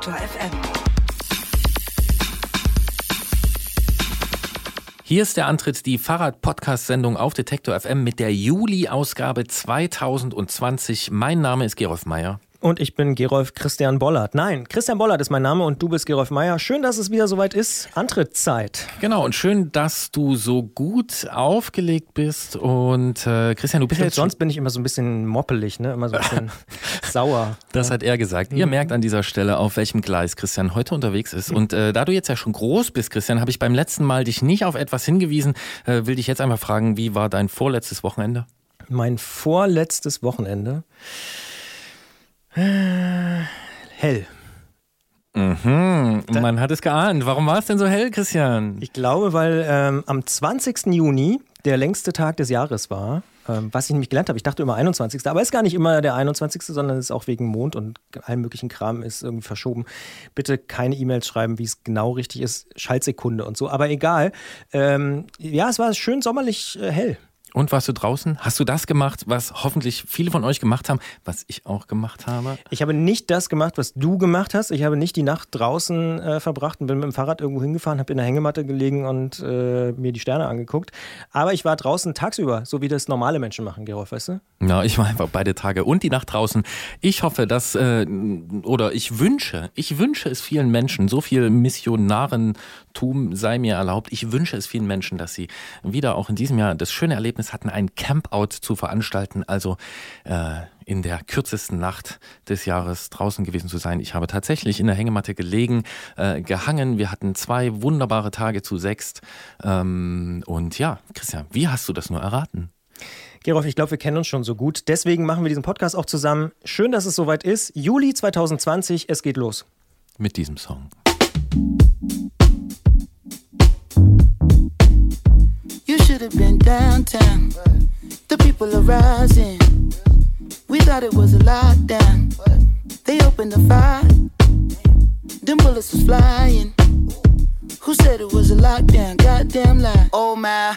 Detektor FM. Hier ist der Antritt, die Fahrrad-Podcast-Sendung auf Detektor FM mit der Juli-Ausgabe 2020. Mein Name ist Gerolf Meyer. Und ich bin Gerolf Christian Bollert. Nein, Christian Bollert ist mein Name und du bist Gerolf Meyer. Schön, dass es wieder soweit ist. Antrittszeit. Genau, und schön, dass du so gut aufgelegt bist. Und äh, Christian, du bist Stimmt, jetzt. sonst bin ich immer so ein bisschen moppelig, ne? Immer so ein bisschen sauer. Das hat er gesagt. Ihr merkt an dieser Stelle, auf welchem Gleis Christian heute unterwegs ist. Und äh, da du jetzt ja schon groß bist, Christian, habe ich beim letzten Mal dich nicht auf etwas hingewiesen. Äh, will dich jetzt einmal fragen, wie war dein vorletztes Wochenende? Mein vorletztes Wochenende. Hell. Mhm, man hat es geahnt. Warum war es denn so hell, Christian? Ich glaube, weil ähm, am 20. Juni der längste Tag des Jahres war. Ähm, was ich nämlich gelernt habe, ich dachte immer 21. Aber es ist gar nicht immer der 21., sondern es ist auch wegen Mond und allem möglichen Kram ist irgendwie verschoben. Bitte keine E-Mails schreiben, wie es genau richtig ist. Schaltsekunde und so. Aber egal. Ähm, ja, es war schön sommerlich äh, hell. Und warst du draußen? Hast du das gemacht, was hoffentlich viele von euch gemacht haben, was ich auch gemacht habe? Ich habe nicht das gemacht, was du gemacht hast. Ich habe nicht die Nacht draußen äh, verbracht und bin mit dem Fahrrad irgendwo hingefahren, habe in der Hängematte gelegen und äh, mir die Sterne angeguckt. Aber ich war draußen tagsüber, so wie das normale Menschen machen, Gerolf, weißt du? Ja, ich war einfach beide Tage und die Nacht draußen. Ich hoffe, dass, äh, oder ich wünsche, ich wünsche es vielen Menschen, so viel Missionarentum sei mir erlaubt. Ich wünsche es vielen Menschen, dass sie wieder auch in diesem Jahr das schöne Erlebnis hatten, ein Campout zu veranstalten, also äh, in der kürzesten Nacht des Jahres draußen gewesen zu sein. Ich habe tatsächlich in der Hängematte gelegen, äh, gehangen. Wir hatten zwei wunderbare Tage zu sechst. Ähm, und ja, Christian, wie hast du das nur erraten? Gerolf, ich glaube, wir kennen uns schon so gut. Deswegen machen wir diesen Podcast auch zusammen. Schön, dass es soweit ist. Juli 2020, es geht los. Mit diesem Song. Should have been downtown. The people are rising. We thought it was a lockdown. They opened the fire. Them bullets was flying. Who said it was a lockdown? Goddamn lie. Oh my,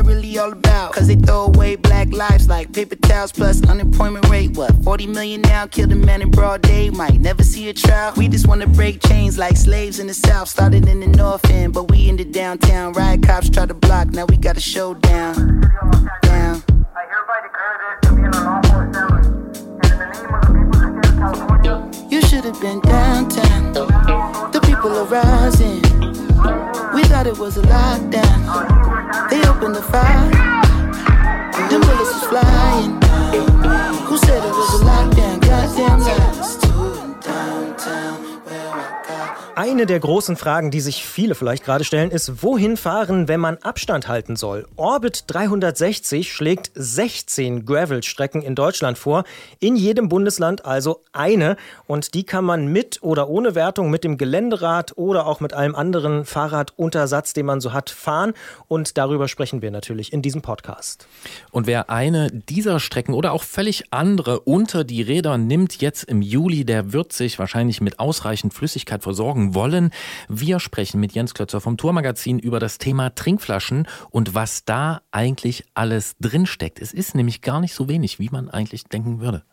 really all about? Cause they throw away black lives like paper towels plus unemployment rate. What, 40 million now? Killed a man in broad day, might never see a trial. We just wanna break chains like slaves in the south. Started in the north end, but we in the downtown. Riot cops try to block, now we got a showdown. Down. I hereby declare this to be an unlawful assembly. In the name of the people of California, You should have been downtown. The people are rising. Thought it was a lockdown. They opened the fire. Them bullets was flying. Who said it was a lockdown? Goddamn lies. Downtown, Eine der großen Fragen, die sich viele vielleicht gerade stellen, ist, wohin fahren, wenn man Abstand halten soll? Orbit 360 schlägt 16 Gravel-Strecken in Deutschland vor, in jedem Bundesland also eine. Und die kann man mit oder ohne Wertung mit dem Geländerad oder auch mit allem anderen Fahrraduntersatz, den man so hat, fahren. Und darüber sprechen wir natürlich in diesem Podcast. Und wer eine dieser Strecken oder auch völlig andere unter die Räder nimmt jetzt im Juli, der wird sich wahrscheinlich mit ausreichend Flüssigkeit versorgen wollen. Wir sprechen mit Jens Klötzer vom Tourmagazin über das Thema Trinkflaschen und was da eigentlich alles drinsteckt. Es ist nämlich gar nicht so wenig, wie man eigentlich denken würde.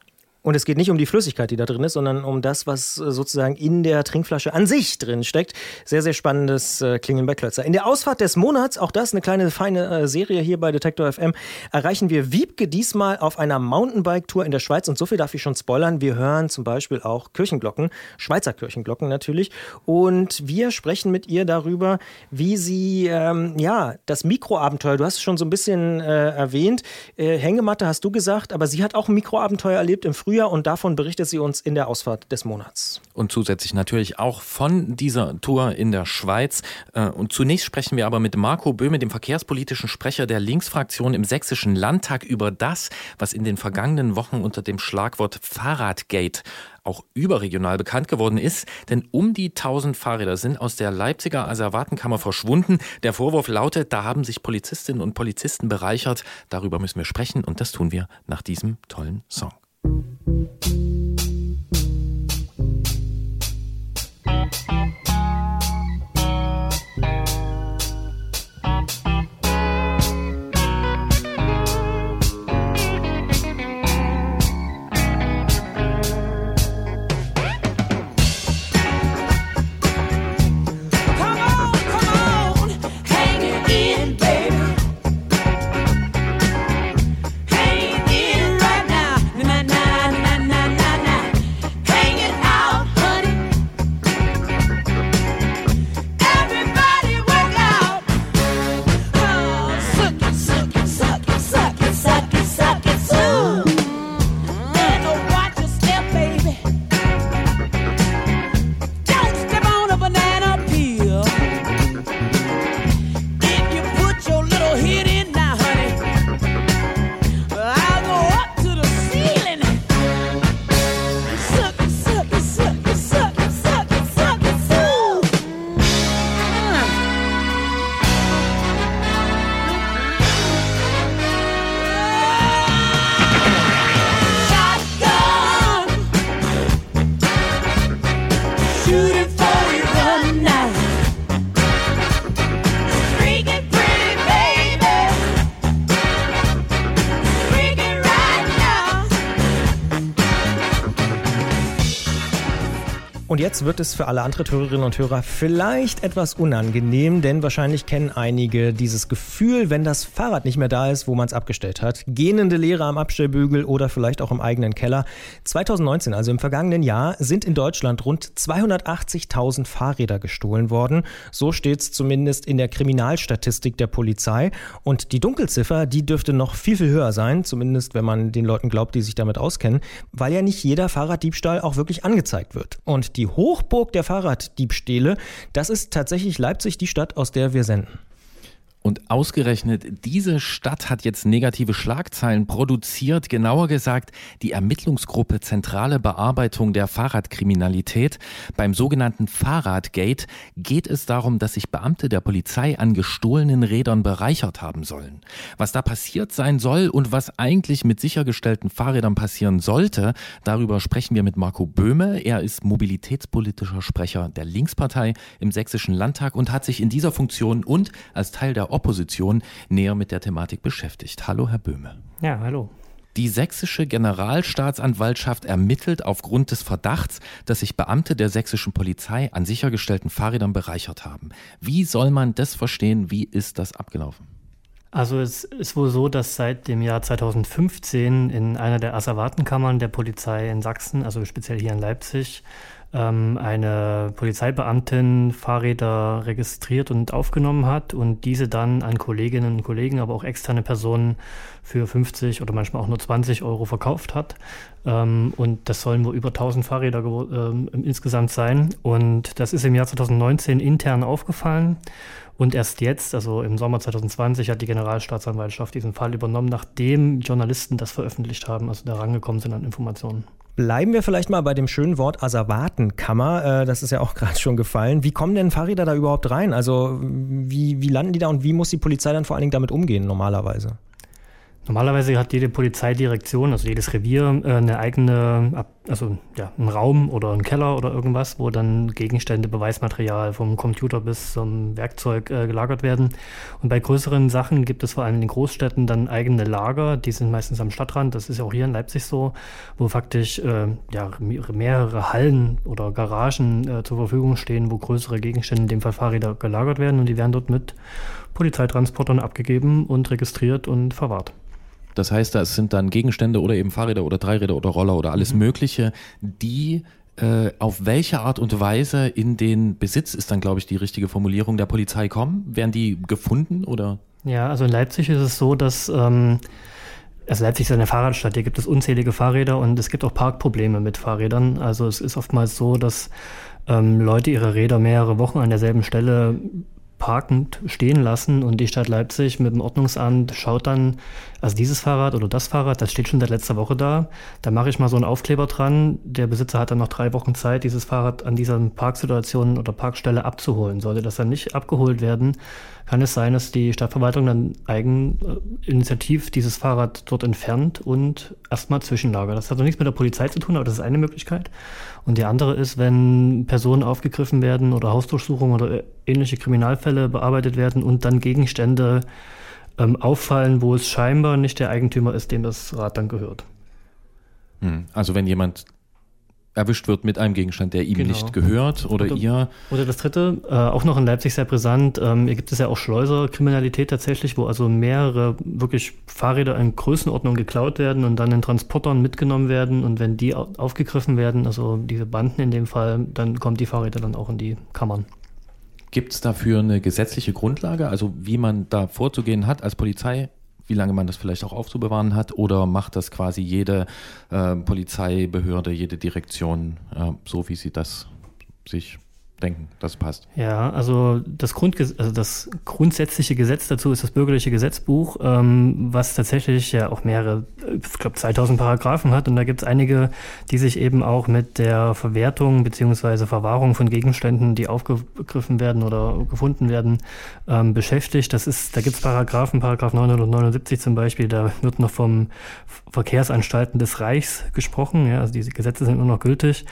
Und es geht nicht um die Flüssigkeit, die da drin ist, sondern um das, was äh, sozusagen in der Trinkflasche an sich drin steckt. Sehr, sehr spannendes äh, bei Klötzer. In der Ausfahrt des Monats, auch das eine kleine feine äh, Serie hier bei Detektor FM, erreichen wir Wiebke diesmal auf einer Mountainbike-Tour in der Schweiz. Und so viel darf ich schon spoilern. Wir hören zum Beispiel auch Kirchenglocken, Schweizer Kirchenglocken natürlich. Und wir sprechen mit ihr darüber, wie sie, ähm, ja, das Mikroabenteuer, du hast es schon so ein bisschen äh, erwähnt, äh, Hängematte hast du gesagt, aber sie hat auch ein Mikroabenteuer erlebt im Frühjahr und davon berichtet sie uns in der Ausfahrt des Monats. Und zusätzlich natürlich auch von dieser Tour in der Schweiz. Äh, Und zunächst sprechen wir aber mit Marco Böhme, dem verkehrspolitischen Sprecher der Linksfraktion im Sächsischen Landtag, über das, was in den vergangenen Wochen unter dem Schlagwort Fahrradgate auch überregional bekannt geworden ist. Denn um die 1000 Fahrräder sind aus der Leipziger Asservatenkammer verschwunden. Der Vorwurf lautet, da haben sich Polizistinnen und Polizisten bereichert. Darüber müssen wir sprechen und das tun wir nach diesem tollen Song. thank you jetzt wird es für alle andere Hörerinnen und Hörer vielleicht etwas unangenehm, denn wahrscheinlich kennen einige dieses Gefühl, wenn das Fahrrad nicht mehr da ist, wo man es abgestellt hat. Gähnende Leere am Abstellbügel oder vielleicht auch im eigenen Keller. 2019, also im vergangenen Jahr, sind in Deutschland rund 280.000 Fahrräder gestohlen worden. So steht es zumindest in der Kriminalstatistik der Polizei. Und die Dunkelziffer, die dürfte noch viel, viel höher sein, zumindest wenn man den Leuten glaubt, die sich damit auskennen, weil ja nicht jeder Fahrraddiebstahl auch wirklich angezeigt wird. Und die Hochburg der Fahrraddiebstähle, das ist tatsächlich Leipzig, die Stadt, aus der wir senden. Und ausgerechnet diese Stadt hat jetzt negative Schlagzeilen produziert, genauer gesagt die Ermittlungsgruppe Zentrale Bearbeitung der Fahrradkriminalität. Beim sogenannten Fahrradgate geht es darum, dass sich Beamte der Polizei an gestohlenen Rädern bereichert haben sollen. Was da passiert sein soll und was eigentlich mit sichergestellten Fahrrädern passieren sollte, darüber sprechen wir mit Marco Böhme. Er ist mobilitätspolitischer Sprecher der Linkspartei im Sächsischen Landtag und hat sich in dieser Funktion und als Teil der Opposition näher mit der Thematik beschäftigt. Hallo, Herr Böhme. Ja, hallo. Die sächsische Generalstaatsanwaltschaft ermittelt aufgrund des Verdachts, dass sich Beamte der sächsischen Polizei an sichergestellten Fahrrädern bereichert haben. Wie soll man das verstehen? Wie ist das abgelaufen? Also es ist wohl so, dass seit dem Jahr 2015 in einer der Asservatenkammern der Polizei in Sachsen, also speziell hier in Leipzig, ähm, eine Polizeibeamtin Fahrräder registriert und aufgenommen hat und diese dann an Kolleginnen und Kollegen, aber auch externe Personen für 50 oder manchmal auch nur 20 Euro verkauft hat. Ähm, und das sollen wohl über 1000 Fahrräder ähm, insgesamt sein. Und das ist im Jahr 2019 intern aufgefallen. Und erst jetzt, also im Sommer 2020, hat die Generalstaatsanwaltschaft diesen Fall übernommen, nachdem Journalisten das veröffentlicht haben, also da rangekommen sind an Informationen. Bleiben wir vielleicht mal bei dem schönen Wort Asservatenkammer. Äh, das ist ja auch gerade schon gefallen. Wie kommen denn Fahrräder da überhaupt rein? Also wie, wie landen die da und wie muss die Polizei dann vor allen Dingen damit umgehen normalerweise? Normalerweise hat jede Polizeidirektion, also jedes Revier, äh, eine eigene, also ja, einen Raum oder einen Keller oder irgendwas, wo dann Gegenstände, Beweismaterial vom Computer bis zum Werkzeug äh, gelagert werden. Und bei größeren Sachen gibt es vor allem in den Großstädten dann eigene Lager, die sind meistens am Stadtrand, das ist ja auch hier in Leipzig so, wo faktisch äh, ja, mehrere Hallen oder Garagen äh, zur Verfügung stehen, wo größere Gegenstände, in dem Fall Fahrräder, gelagert werden und die werden dort mit Polizeitransportern abgegeben und registriert und verwahrt. Das heißt, das sind dann Gegenstände oder eben Fahrräder oder Dreiräder oder Roller oder alles Mögliche, die äh, auf welche Art und Weise in den Besitz ist dann, glaube ich, die richtige Formulierung der Polizei kommen? Werden die gefunden oder? Ja, also in Leipzig ist es so, dass ähm, also Leipzig ist eine Fahrradstadt, hier gibt es unzählige Fahrräder und es gibt auch Parkprobleme mit Fahrrädern. Also es ist oftmals so, dass ähm, Leute ihre Räder mehrere Wochen an derselben Stelle parkend stehen lassen und die Stadt Leipzig mit dem Ordnungsamt schaut dann, also dieses Fahrrad oder das Fahrrad, das steht schon seit letzter Woche da. Da mache ich mal so einen Aufkleber dran. Der Besitzer hat dann noch drei Wochen Zeit, dieses Fahrrad an dieser Parksituation oder Parkstelle abzuholen. Sollte das dann nicht abgeholt werden, kann es sein, dass die Stadtverwaltung dann eigeninitiativ dieses Fahrrad dort entfernt und erstmal zwischenlagert. Das hat noch nichts mit der Polizei zu tun, aber das ist eine Möglichkeit. Und die andere ist, wenn Personen aufgegriffen werden oder Hausdurchsuchungen oder ähnliche Kriminalfälle bearbeitet werden und dann Gegenstände ähm, auffallen, wo es scheinbar nicht der Eigentümer ist, dem das Rad dann gehört. Hm. Also wenn jemand erwischt wird mit einem Gegenstand, der ihm Genau. nicht gehört oder Oder- ihr. Oder das dritte, äh, auch noch in Leipzig sehr brisant, ähm, hier gibt es ja auch Schleuserkriminalität tatsächlich, wo also mehrere wirklich Fahrräder in Größenordnung geklaut werden und dann in Transportern mitgenommen werden und wenn die au- aufgegriffen werden, also diese Banden in dem Fall, dann kommen die Fahrräder dann auch in die Kammern. Gibt es dafür eine gesetzliche Grundlage, also wie man da vorzugehen hat als Polizei? Wie lange man das vielleicht auch aufzubewahren hat? Oder macht das quasi jede äh, Polizeibehörde, jede Direktion äh, so, wie sie das sich denken, das passt? Ja, also das, Grundges also das grundsätzliche Gesetz dazu ist das bürgerliche Gesetzbuch, ähm, was tatsächlich ja auch mehrere, ich glaube 2000 Paragraphen hat und da gibt es einige, die sich eben auch mit der Verwertung beziehungsweise Verwahrung von Gegenständen, die aufgegriffen werden oder gefunden werden, ähm, beschäftigt. Das ist, da gibt es Paragraphen, Paragraph 979 zum Beispiel, da wird noch vom Verkehrsanstalten des Reichs gesprochen, ja, also diese Gesetze sind nur noch gültig,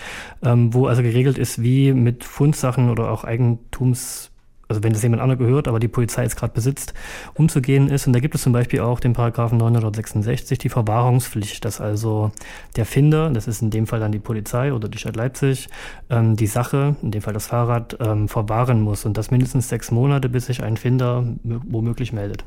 ähm, wo also geregelt ist, wie mit Fundsachen oder auch Eigentums also wenn das jemand anderes gehört, aber die Polizei jetzt gerade besitzt, umzugehen ist. Und da gibt es zum Beispiel auch den Paragraphen 966, die Verwahrungspflicht, dass also der Finder, das ist in dem Fall dann die Polizei oder die Stadt Leipzig, ähm, die Sache, in dem Fall das Fahrrad, ähm, verwahren muss. Und das mindestens sechs Monate, bis sich ein Finder mö- womöglich meldet.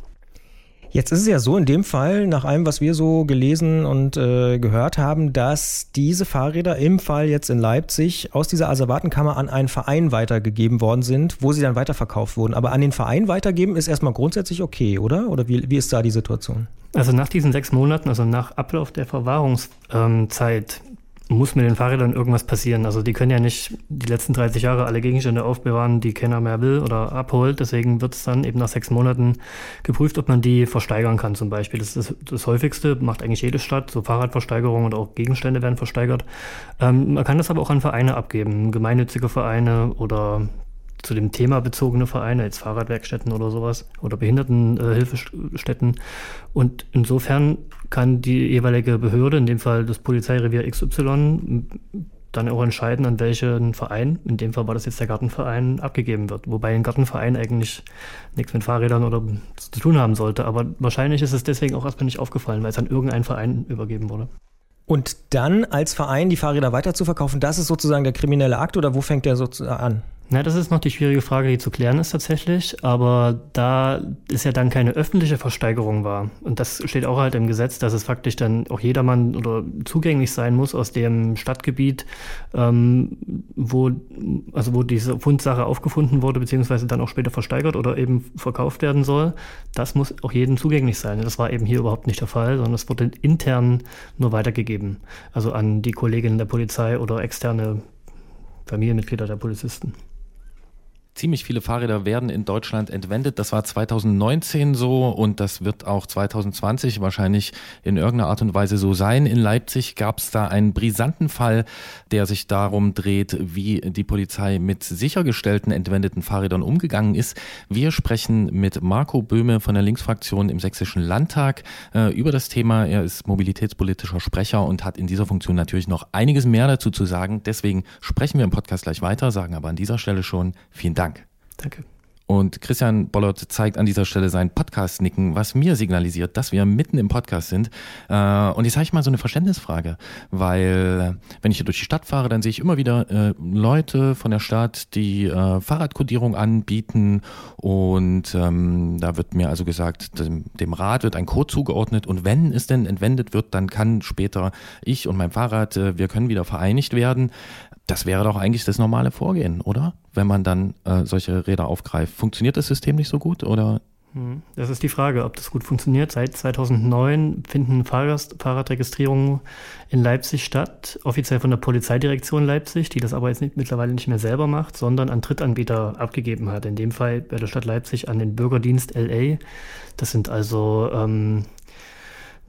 Jetzt ist es ja so in dem Fall, nach allem, was wir so gelesen und äh, gehört haben, dass diese Fahrräder im Fall jetzt in Leipzig aus dieser Asservatenkammer an einen Verein weitergegeben worden sind, wo sie dann weiterverkauft wurden. Aber an den Verein weitergeben ist erstmal grundsätzlich okay, oder? Oder wie, wie ist da die Situation? Also nach diesen sechs Monaten, also nach Ablauf der Verwahrungszeit, muss mit den Fahrrädern irgendwas passieren. Also die können ja nicht die letzten 30 Jahre alle Gegenstände aufbewahren, die keiner mehr will oder abholt. Deswegen wird es dann eben nach sechs Monaten geprüft, ob man die versteigern kann zum Beispiel. Das ist das, häufigste, macht eigentlich jede Stadt, so Fahrradversteigerungen oder auch Gegenstände werden versteigert. Ähm, man kann das aber auch an Vereine abgeben, gemeinnützige Vereine oder zu dem Thema bezogene Vereine, jetzt Fahrradwerkstätten oder sowas oder Behindertenhilfestätten. Und insofern kann die jeweilige Behörde, in dem Fall das Polizeirevier XY, dann auch entscheiden, an welchen Verein, in dem Fall war das jetzt der Gartenverein, abgegeben wird. Wobei ein Gartenverein eigentlich nichts mit Fahrrädern oder zu tun haben sollte. Aber wahrscheinlich ist es deswegen auch erstmal nicht aufgefallen, weil es an irgendeinen Verein übergeben wurde. Und dann als Verein die Fahrräder weiter zu verkaufen, das ist sozusagen der kriminelle Akt oder wo fängt der sozusagen an? Na, das ist noch die schwierige Frage, die zu klären ist tatsächlich. Aber da es ja dann keine öffentliche Versteigerung war, und das steht auch halt im Gesetz, dass es faktisch dann auch jedermann oder zugänglich sein muss aus dem Stadtgebiet, ähm, wo, also wo diese Fundsache aufgefunden wurde, beziehungsweise dann auch später versteigert oder eben verkauft werden soll, das muss auch jedem zugänglich sein. Das war eben hier überhaupt nicht der Fall, sondern es wurde intern nur weitergegeben. Also an die Kolleginnen der Polizei oder externe Familienmitglieder der Polizisten. Ziemlich viele Fahrräder werden in Deutschland entwendet. Das war 2019 so und das wird auch 2020 wahrscheinlich in irgendeiner Art und Weise so sein. In Leipzig gab es da einen brisanten Fall, der sich darum dreht, wie die Polizei mit sichergestellten entwendeten Fahrrädern umgegangen ist. Wir sprechen mit Marco Böhme von der Linksfraktion im Sächsischen Landtag äh, über das Thema. Er ist mobilitätspolitischer Sprecher und hat in dieser Funktion natürlich noch einiges mehr dazu zu sagen. Deswegen sprechen wir im Podcast gleich weiter, sagen aber an dieser Stelle schon vielen Dank. Danke. Und Christian Bollert zeigt an dieser Stelle sein Podcast-Nicken, was mir signalisiert, dass wir mitten im Podcast sind. Äh, Und jetzt habe ich mal so eine Verständnisfrage, weil äh, wenn ich hier durch die Stadt fahre, dann sehe ich immer wieder äh, Leute von der Stadt, die Fahrradkodierung anbieten und ähm, da wird mir also gesagt, dem, Rad wird ein Code zugeordnet und wenn es denn entwendet wird, dann kann später ich und mein Fahrrad, wir können wieder vereinigt werden. Das wäre doch eigentlich das normale Vorgehen, oder? Wenn man dann äh, solche Räder aufgreift. Funktioniert das System nicht so gut oder? Hm, Das ist die Frage, ob das gut funktioniert. Seit 2009 finden Fahrgast Fahrradregistrierungen in Leipzig statt, offiziell von der Polizeidirektion Leipzig, die das aber jetzt nicht, mittlerweile nicht mehr selber macht, sondern an Drittanbieter abgegeben hat. In dem Fall bei der Stadt Leipzig an den Bürgerdienst LA. Das sind also ähm,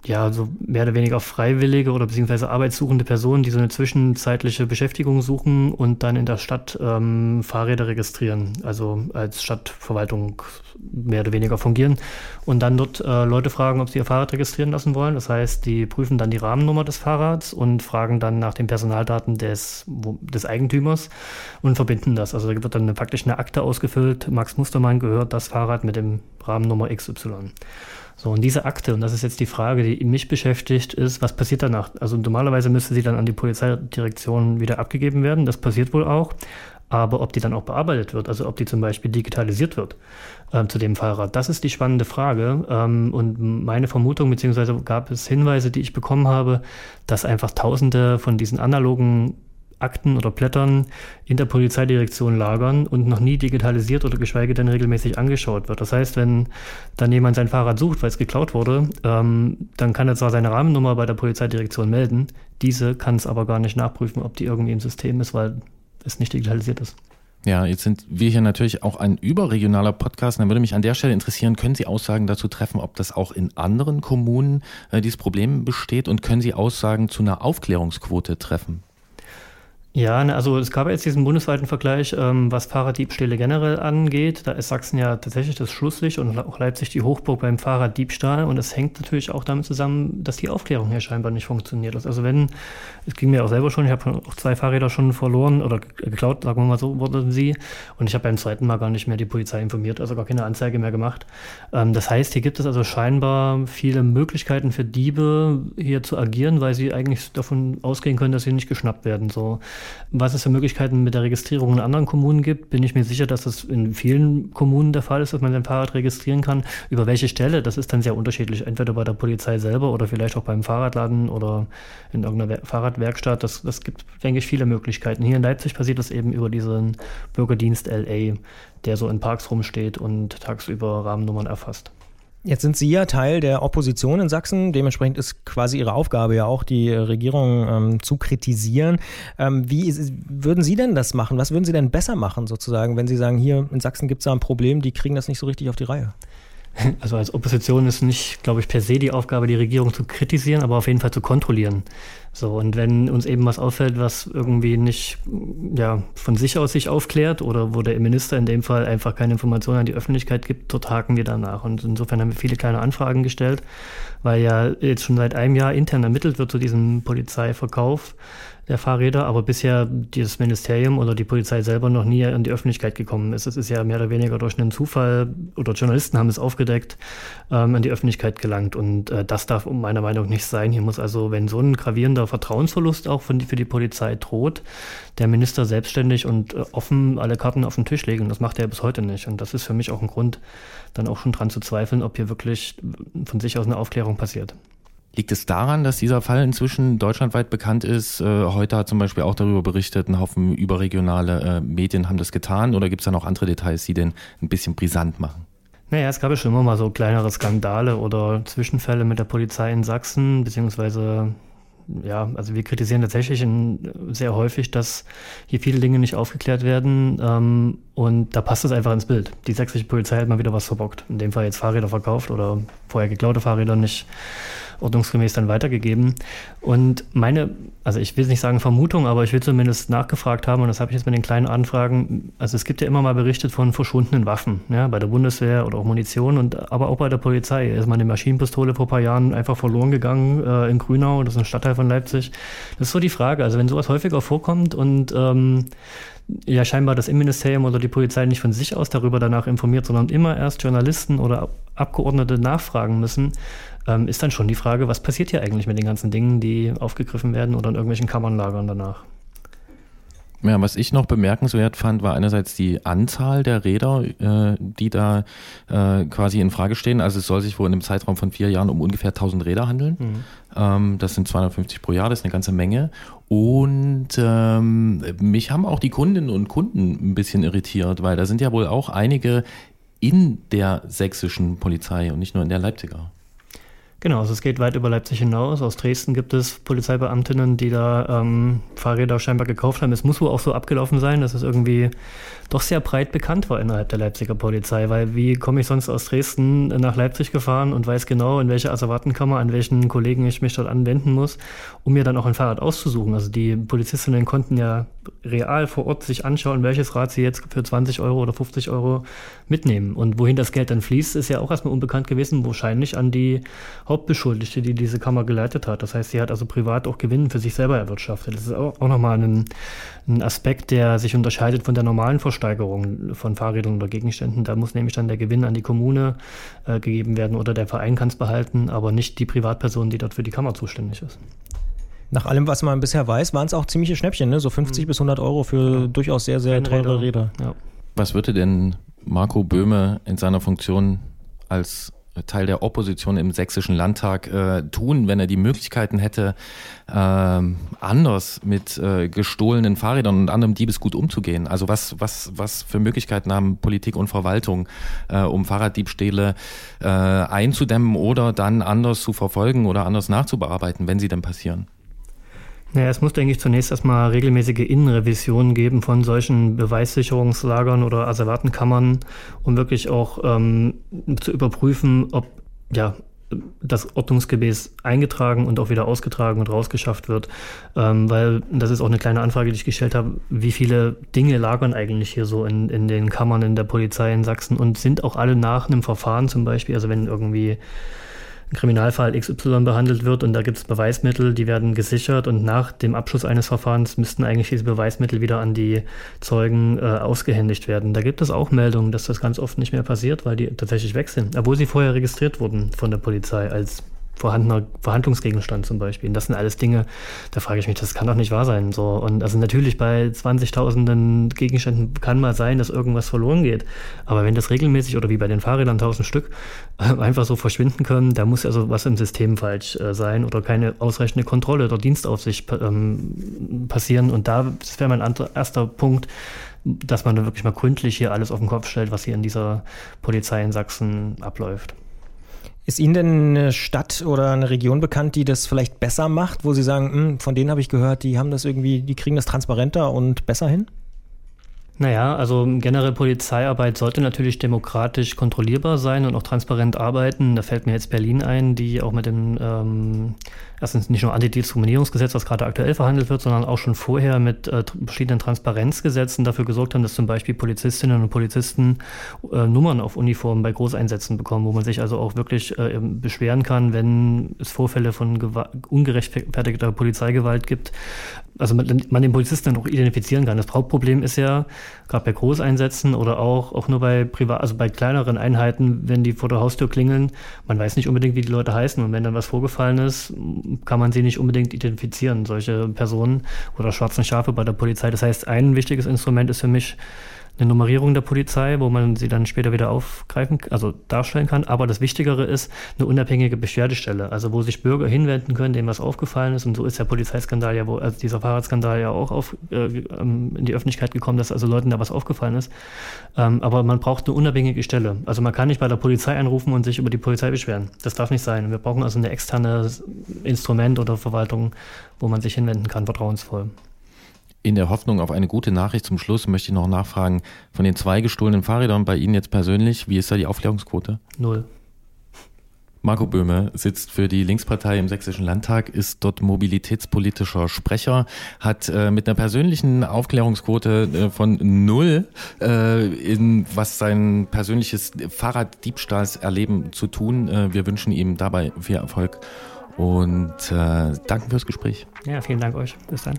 ja, so mehr oder weniger freiwillige oder beziehungsweise arbeitssuchende Personen, die so eine zwischenzeitliche Beschäftigung suchen und dann in der Stadt ähm, Fahrräder registrieren, also als Stadtverwaltung mehr oder weniger fungieren und dann dort äh, Leute fragen, ob sie ihr Fahrrad registrieren lassen wollen. Das heißt, die prüfen dann die Rahmennummer des Fahrrads und fragen dann nach den Personaldaten des, des Eigentümers und verbinden das. Also da wird dann praktisch eine Akte ausgefüllt. Max Mustermann gehört das Fahrrad mit dem Rahmennummer XY. So, und diese Akte, und das ist jetzt die Frage, die mich beschäftigt, ist, was passiert danach? Also normalerweise müsste sie dann an die Polizeidirektion wieder abgegeben werden, das passiert wohl auch. Aber ob die dann auch bearbeitet wird, also ob die zum Beispiel digitalisiert wird äh, zu dem Fahrrad, das ist die spannende Frage. Ähm, und meine Vermutung, beziehungsweise gab es Hinweise, die ich bekommen habe, dass einfach Tausende von diesen analogen Akten oder Blättern in der Polizeidirektion lagern und noch nie digitalisiert oder geschweige denn regelmäßig angeschaut wird. Das heißt, wenn dann jemand sein Fahrrad sucht, weil es geklaut wurde, ähm, dann kann er zwar seine Rahmennummer bei der Polizeidirektion melden, diese kann es aber gar nicht nachprüfen, ob die irgendwie im System ist, weil es nicht digitalisiert ist. Ja, jetzt sind wir hier natürlich auch ein überregionaler Podcast. Dann würde mich an der Stelle interessieren, können Sie Aussagen dazu treffen, ob das auch in anderen Kommunen äh, dieses Problem besteht und können Sie Aussagen zu einer Aufklärungsquote treffen? Ja, ne, also es gab jetzt diesen bundesweiten Vergleich, ähm, was Fahrraddiebstähle generell angeht. Da ist Sachsen ja tatsächlich das Schlusslicht und auch Leipzig die Hochburg beim Fahrraddiebstahl. Und es hängt natürlich auch damit zusammen, dass die Aufklärung hier scheinbar nicht funktioniert. Also wenn, es ging mir auch selber schon, ich habe auch zwei Fahrräder schon verloren oder geklaut, sagen wir mal so, wurden sie. Und ich habe beim zweiten Mal gar nicht mehr die Polizei informiert, also gar keine Anzeige mehr gemacht. Ähm, das heißt, hier gibt es also scheinbar viele Möglichkeiten für Diebe hier zu agieren, weil sie eigentlich davon ausgehen können, dass sie nicht geschnappt werden. So. Was es für Möglichkeiten mit der Registrierung in anderen Kommunen gibt, bin ich mir sicher, dass es in vielen Kommunen der Fall ist, dass man sein Fahrrad registrieren kann. Über welche Stelle, das ist dann sehr unterschiedlich. Entweder bei der Polizei selber oder vielleicht auch beim Fahrradladen oder in irgendeiner Wer- Fahrradwerkstatt. Das, das gibt, denke ich, viele Möglichkeiten. Hier in Leipzig passiert das eben über diesen Bürgerdienst LA, der so in Parks rumsteht und tagsüber Rahmennummern erfasst. Jetzt sind Sie ja Teil der Opposition in Sachsen. Dementsprechend ist quasi Ihre Aufgabe ja auch, die Regierung ähm, zu kritisieren. Ähm, wie ist, würden Sie denn das machen? Was würden Sie denn besser machen, sozusagen, wenn Sie sagen, hier in Sachsen gibt es da ein Problem, die kriegen das nicht so richtig auf die Reihe? Also als Opposition ist nicht, glaube ich, per se die Aufgabe, die Regierung zu kritisieren, aber auf jeden Fall zu kontrollieren. So, und wenn uns eben was auffällt, was irgendwie nicht ja, von sich aus sich aufklärt oder wo der Minister in dem Fall einfach keine Informationen an die Öffentlichkeit gibt, dort haken wir danach. Und insofern haben wir viele kleine Anfragen gestellt, weil ja jetzt schon seit einem Jahr intern ermittelt wird zu diesem Polizeiverkauf der Fahrräder, aber bisher dieses Ministerium oder die Polizei selber noch nie an die Öffentlichkeit gekommen ist. Es ist ja mehr oder weniger durch einen Zufall oder Journalisten haben es aufgedeckt, ähm, an die Öffentlichkeit gelangt. Und äh, das darf meiner Meinung nicht sein. Hier muss also, wenn so ein gravierender Vertrauensverlust auch von, für die Polizei droht, der Minister selbstständig und äh, offen alle Karten auf den Tisch legen. Das macht er bis heute nicht. Und das ist für mich auch ein Grund, dann auch schon dran zu zweifeln, ob hier wirklich von sich aus eine Aufklärung passiert. Liegt es daran, dass dieser Fall inzwischen deutschlandweit bekannt ist? Äh, heute hat zum Beispiel auch darüber berichtet, ein Haufen überregionale äh, Medien haben das getan oder gibt es da noch andere Details, die den ein bisschen brisant machen? Naja, es gab ja schon immer mal so kleinere Skandale oder Zwischenfälle mit der Polizei in Sachsen, beziehungsweise ja, also wir kritisieren tatsächlich sehr häufig, dass hier viele Dinge nicht aufgeklärt werden ähm, und da passt es einfach ins Bild. Die sächsische Polizei hat mal wieder was verbockt. In dem Fall jetzt Fahrräder verkauft oder vorher geklaute Fahrräder nicht ordnungsgemäß dann weitergegeben. Und meine, also ich will nicht sagen Vermutung, aber ich will zumindest nachgefragt haben, und das habe ich jetzt mit den kleinen Anfragen, also es gibt ja immer mal berichtet von verschwundenen Waffen, ja, bei der Bundeswehr oder auch Munition, und aber auch bei der Polizei. Ist mal eine Maschinenpistole vor ein paar Jahren einfach verloren gegangen äh, in Grünau, das ist ein Stadtteil von Leipzig. Das ist so die Frage. Also wenn sowas häufiger vorkommt und ähm, ja scheinbar das Innenministerium oder die Polizei nicht von sich aus darüber danach informiert, sondern immer erst Journalisten oder Abgeordnete nachfragen müssen, ähm, ist dann schon die Frage, was passiert hier eigentlich mit den ganzen Dingen, die aufgegriffen werden oder in irgendwelchen Kammern lagern danach. Ja, was ich noch bemerkenswert fand, war einerseits die Anzahl der Räder, äh, die da äh, quasi in Frage stehen. Also es soll sich wohl in einem Zeitraum von vier Jahren um ungefähr 1000 Räder handeln. Mhm. Ähm, das sind 250 pro Jahr, das ist eine ganze Menge. Und ähm, mich haben auch die Kundinnen und Kunden ein bisschen irritiert, weil da sind ja wohl auch einige in der sächsischen Polizei und nicht nur in der Leipziger. Genau, also es geht weit über Leipzig hinaus. Aus Dresden gibt es Polizeibeamtinnen, die da ähm, Fahrräder scheinbar gekauft haben. Es muss wohl auch so abgelaufen sein, dass es irgendwie doch sehr breit bekannt war innerhalb der Leipziger Polizei, weil wie komme ich sonst aus Dresden nach Leipzig gefahren und weiß genau, in welche Asservatenkammer, an welchen Kollegen ich mich dort anwenden muss, um mir dann auch ein Fahrrad auszusuchen. Also die Polizistinnen konnten ja real vor Ort sich anschauen, welches Rad sie jetzt für 20 Euro oder 50 Euro mitnehmen. Und wohin das Geld dann fließt, ist ja auch erstmal unbekannt gewesen, wahrscheinlich an die Hauptbeschuldigte, die diese Kammer geleitet hat. Das heißt, sie hat also privat auch Gewinn für sich selber erwirtschaftet. Das ist auch, auch nochmal ein, ein Aspekt, der sich unterscheidet von der normalen Versteigerung von Fahrrädern oder Gegenständen. Da muss nämlich dann der Gewinn an die Kommune äh, gegeben werden oder der Verein kann es behalten, aber nicht die Privatperson, die dort für die Kammer zuständig ist. Nach allem, was man bisher weiß, waren es auch ziemliche Schnäppchen, ne? so 50 mhm. bis 100 Euro für ja. durchaus sehr, sehr teure Räder. Ja. Was würde denn Marco Böhme in seiner Funktion als Teil der Opposition im sächsischen Landtag äh, tun, wenn er die Möglichkeiten hätte, äh, anders mit äh, gestohlenen Fahrrädern und anderem Diebesgut umzugehen? Also was, was, was für Möglichkeiten haben Politik und Verwaltung, äh, um Fahrraddiebstähle äh, einzudämmen oder dann anders zu verfolgen oder anders nachzubearbeiten, wenn sie denn passieren? Naja, es muss, denke ich, zunächst erstmal regelmäßige Innenrevisionen geben von solchen Beweissicherungslagern oder Asservatenkammern, um wirklich auch ähm, zu überprüfen, ob ja, das ordnungsgemäß eingetragen und auch wieder ausgetragen und rausgeschafft wird. Ähm, weil das ist auch eine kleine Anfrage, die ich gestellt habe, wie viele Dinge lagern eigentlich hier so in, in den Kammern in der Polizei in Sachsen und sind auch alle nach einem Verfahren zum Beispiel, also wenn irgendwie Kriminalfall XY behandelt wird und da gibt es Beweismittel, die werden gesichert und nach dem Abschluss eines Verfahrens müssten eigentlich diese Beweismittel wieder an die Zeugen äh, ausgehändigt werden. Da gibt es auch Meldungen, dass das ganz oft nicht mehr passiert, weil die tatsächlich weg sind, obwohl sie vorher registriert wurden von der Polizei als vorhandener Verhandlungsgegenstand zum Beispiel. Und das sind alles Dinge, da frage ich mich, das kann doch nicht wahr sein. So. Und also natürlich bei 20.000 Gegenständen kann mal sein, dass irgendwas verloren geht. Aber wenn das regelmäßig oder wie bei den Fahrrädern 1000 Stück einfach so verschwinden können, da muss also was im System falsch äh, sein oder keine ausreichende Kontrolle oder Dienstaufsicht ähm, passieren. Und da wäre mein erster Punkt, dass man wirklich mal gründlich hier alles auf den Kopf stellt, was hier in dieser Polizei in Sachsen abläuft. Ist Ihnen denn eine Stadt oder eine Region bekannt, die das vielleicht besser macht, wo Sie sagen, hm, von denen habe ich gehört, die haben das irgendwie, die kriegen das transparenter und besser hin? Naja, also generell Polizeiarbeit sollte natürlich demokratisch kontrollierbar sein und auch transparent arbeiten. Da fällt mir jetzt Berlin ein, die auch mit dem ähm, erstens nicht nur Antidiskriminierungsgesetz, was gerade aktuell verhandelt wird, sondern auch schon vorher mit äh, verschiedenen Transparenzgesetzen dafür gesorgt haben, dass zum Beispiel Polizistinnen und Polizisten äh, Nummern auf Uniformen bei Großeinsätzen bekommen, wo man sich also auch wirklich äh, beschweren kann, wenn es Vorfälle von ungerechtfertigter Polizeigewalt gibt. Also man, man den Polizisten dann auch identifizieren kann. Das Hauptproblem ist ja, gerade bei Großeinsätzen oder auch, auch nur bei privat, also bei kleineren Einheiten, wenn die vor der Haustür klingeln, man weiß nicht unbedingt, wie die Leute heißen. Und wenn dann was vorgefallen ist, kann man sie nicht unbedingt identifizieren, solche Personen oder schwarzen Schafe bei der Polizei. Das heißt, ein wichtiges Instrument ist für mich eine Nummerierung der Polizei, wo man sie dann später wieder aufgreifen, also darstellen kann. Aber das Wichtigere ist eine unabhängige Beschwerdestelle, also wo sich Bürger hinwenden können, denen was aufgefallen ist. Und so ist der Polizeiskandal ja, wo, also dieser Fahrradskandal ja auch auf, äh, ähm, in die Öffentlichkeit gekommen, dass also Leuten da was aufgefallen ist. Ähm, aber man braucht eine unabhängige Stelle. Also man kann nicht bei der Polizei anrufen und sich über die Polizei beschweren. Das darf nicht sein. Wir brauchen also ein externes Instrument oder Verwaltung, wo man sich hinwenden kann, vertrauensvoll. In der Hoffnung auf eine gute Nachricht zum Schluss möchte ich noch nachfragen, von den zwei gestohlenen Fahrrädern bei Ihnen jetzt persönlich, wie ist da die Aufklärungsquote? Null. Marco Böhme sitzt für die Linkspartei im Sächsischen Landtag, ist dort mobilitätspolitischer Sprecher, hat äh, mit einer persönlichen Aufklärungsquote äh, von null, äh, in was sein persönliches Fahrraddiebstahlserleben zu tun. Äh, wir wünschen ihm dabei viel Erfolg und äh, danken fürs Gespräch. Ja, vielen Dank euch. Bis dann.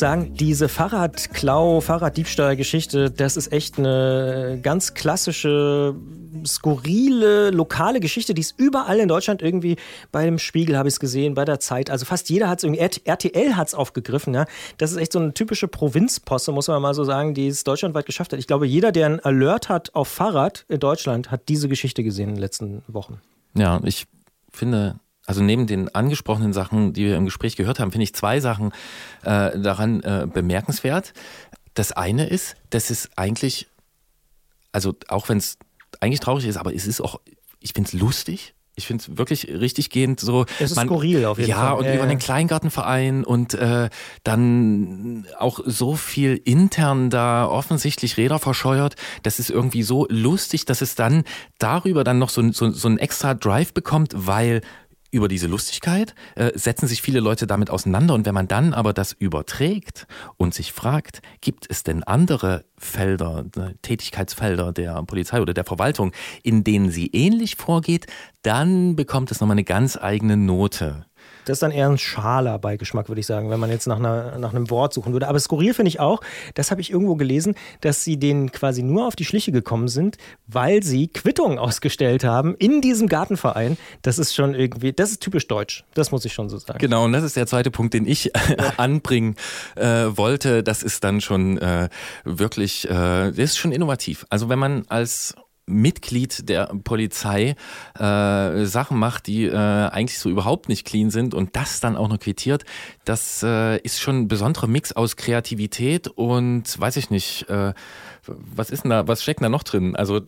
Sagen, diese Fahrradklau, Fahrraddiebstahl-Geschichte, das ist echt eine ganz klassische, skurrile, lokale Geschichte, die ist überall in Deutschland irgendwie, bei dem Spiegel habe ich es gesehen, bei der Zeit, also fast jeder hat es irgendwie, RTL hat es aufgegriffen, ja. Das ist echt so eine typische Provinzposse, muss man mal so sagen, die es deutschlandweit geschafft hat. Ich glaube, jeder, der ein Alert hat auf Fahrrad in Deutschland, hat diese Geschichte gesehen in den letzten Wochen. Ja, ich finde, also neben den angesprochenen Sachen, die wir im Gespräch gehört haben, finde ich zwei Sachen äh, daran äh, bemerkenswert. Das eine ist, dass es eigentlich, also auch wenn es eigentlich traurig ist, aber es ist auch, ich finde es lustig. Ich finde es wirklich richtig gehend so. Es ist skurril auf jeden ja, Fall. Ja, und Ja, über den Kleingartenverein und äh, dann auch so viel intern da offensichtlich Räder verscheuert. Das ist irgendwie so lustig, dass es dann darüber dann noch so, so, so einen extra Drive bekommt, weil über diese Lustigkeit äh, setzen sich viele Leute damit auseinander. Und wenn man dann aber das überträgt und sich fragt, gibt es denn andere Felder, äh, Tätigkeitsfelder der Polizei oder der Verwaltung, in denen sie ähnlich vorgeht, dann bekommt es nochmal eine ganz eigene Note. Das ist dann eher ein schaler Beigeschmack, würde ich sagen, wenn man jetzt nach, einer, nach einem Wort suchen würde. Aber skurril finde ich auch, das habe ich irgendwo gelesen, dass sie denen quasi nur auf die Schliche gekommen sind, weil sie Quittungen ausgestellt haben in diesem Gartenverein. Das ist schon irgendwie, das ist typisch deutsch. Das muss ich schon so sagen. Genau, und das ist der zweite Punkt, den ich anbringen äh, wollte. Das ist dann schon äh, wirklich, äh, das ist schon innovativ. Also wenn man als Mitglied der Polizei äh, Sachen macht, die äh, eigentlich so überhaupt nicht clean sind und das dann auch noch quittiert, das äh, ist schon ein besonderer Mix aus Kreativität und weiß ich nicht, äh, was ist denn da, was steckt denn da noch drin? Also äh,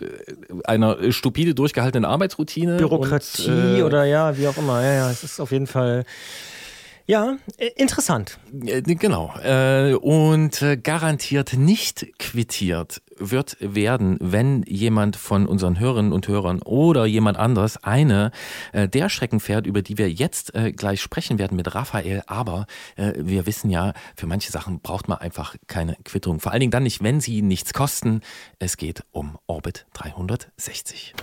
einer stupide durchgehaltenen Arbeitsroutine. Bürokratie und, äh, oder ja, wie auch immer. Ja, ja, es ist auf jeden Fall. Ja, interessant. Genau. Und garantiert nicht quittiert wird werden, wenn jemand von unseren Hörerinnen und Hörern oder jemand anderes eine äh, der Strecken fährt, über die wir jetzt äh, gleich sprechen werden mit Raphael. Aber äh, wir wissen ja, für manche Sachen braucht man einfach keine Quittung. Vor allen Dingen dann nicht, wenn sie nichts kosten. Es geht um Orbit 360.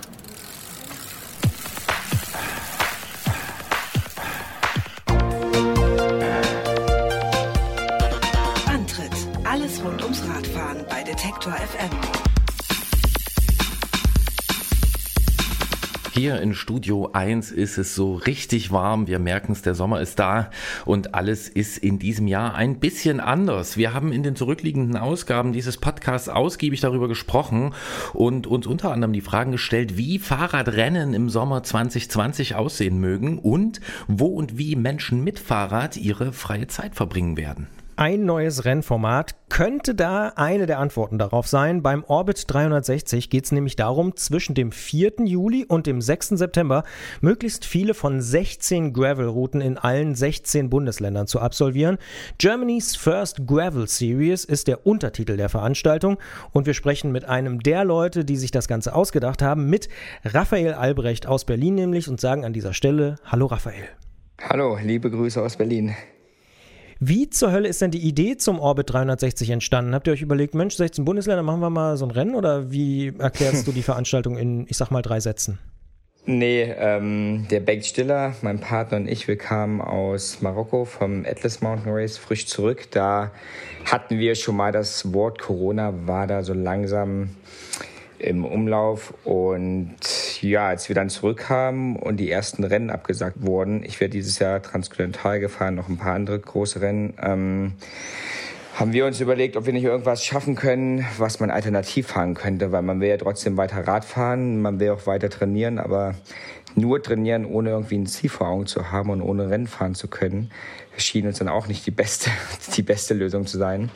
Detektor FM. Hier in Studio 1 ist es so richtig warm. Wir merken es, der Sommer ist da und alles ist in diesem Jahr ein bisschen anders. Wir haben in den zurückliegenden Ausgaben dieses Podcasts ausgiebig darüber gesprochen und uns unter anderem die Fragen gestellt, wie Fahrradrennen im Sommer 2020 aussehen mögen und wo und wie Menschen mit Fahrrad ihre freie Zeit verbringen werden. Ein neues Rennformat. Könnte da eine der Antworten darauf sein? Beim Orbit 360 geht es nämlich darum, zwischen dem 4. Juli und dem 6. September möglichst viele von 16 Gravel-Routen in allen 16 Bundesländern zu absolvieren. Germany's First Gravel Series ist der Untertitel der Veranstaltung und wir sprechen mit einem der Leute, die sich das Ganze ausgedacht haben, mit Raphael Albrecht aus Berlin nämlich und sagen an dieser Stelle Hallo Raphael. Hallo, liebe Grüße aus Berlin. Wie zur Hölle ist denn die Idee zum Orbit 360 entstanden? Habt ihr euch überlegt, Mensch, 16 Bundesländer, machen wir mal so ein Rennen oder wie erklärst du die Veranstaltung in, ich sag mal, drei Sätzen? Nee, ähm, der Bengt Stiller, mein Partner und ich, wir kamen aus Marokko vom Atlas Mountain Race frisch zurück. Da hatten wir schon mal das Wort Corona, war da so langsam im Umlauf. Und ja, als wir dann zurückkamen und die ersten Rennen abgesagt wurden, ich werde dieses Jahr Transkontinental gefahren, noch ein paar andere große Rennen, ähm, haben wir uns überlegt, ob wir nicht irgendwas schaffen können, was man alternativ fahren könnte, weil man will ja trotzdem weiter Rad fahren, man will auch weiter trainieren, aber nur trainieren, ohne irgendwie ein Ziel vor Augen zu haben und ohne Rennen fahren zu können, schien uns dann auch nicht die beste, die beste Lösung zu sein.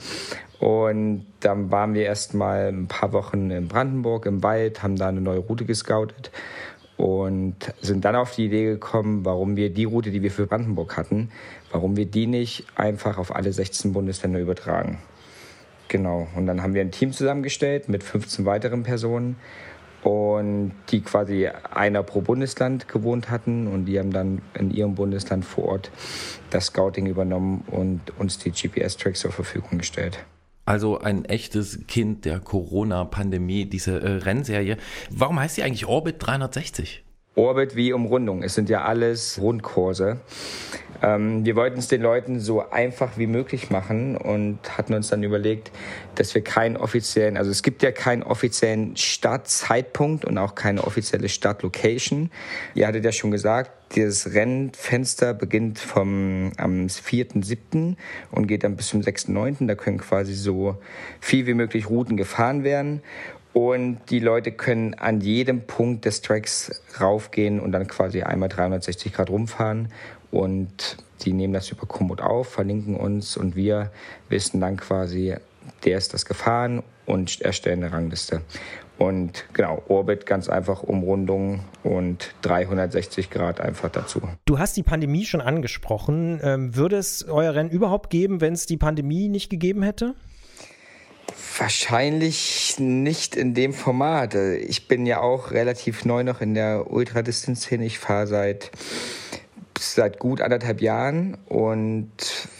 Und dann waren wir erst mal ein paar Wochen in Brandenburg im Wald, haben da eine neue Route gescoutet und sind dann auf die Idee gekommen, warum wir die Route, die wir für Brandenburg hatten, warum wir die nicht einfach auf alle 16 Bundesländer übertragen. Genau. Und dann haben wir ein Team zusammengestellt mit 15 weiteren Personen und die quasi einer pro Bundesland gewohnt hatten und die haben dann in ihrem Bundesland vor Ort das Scouting übernommen und uns die GPS-Tracks zur Verfügung gestellt. Also ein echtes Kind der Corona-Pandemie, diese äh, Rennserie. Warum heißt sie eigentlich Orbit 360? Orbit wie Umrundung. Es sind ja alles Rundkurse. Ähm, wir wollten es den Leuten so einfach wie möglich machen und hatten uns dann überlegt, dass wir keinen offiziellen, also es gibt ja keinen offiziellen Startzeitpunkt und auch keine offizielle Startlocation. Ihr hattet ja schon gesagt, das Rennfenster beginnt vom am 4.7. und geht dann bis zum 6.9. Da können quasi so viel wie möglich Routen gefahren werden. Und die Leute können an jedem Punkt des Tracks raufgehen und dann quasi einmal 360 Grad rumfahren. Und die nehmen das über Komoot auf, verlinken uns und wir wissen dann quasi, der ist das gefahren und erstellen eine Rangliste. Und genau, Orbit ganz einfach Umrundung und 360 Grad einfach dazu. Du hast die Pandemie schon angesprochen. Ähm, würde es euer Rennen überhaupt geben, wenn es die Pandemie nicht gegeben hätte? Wahrscheinlich nicht in dem Format. Ich bin ja auch relativ neu noch in der Ultradistanz-Szene. Ich fahre seit seit gut anderthalb Jahren und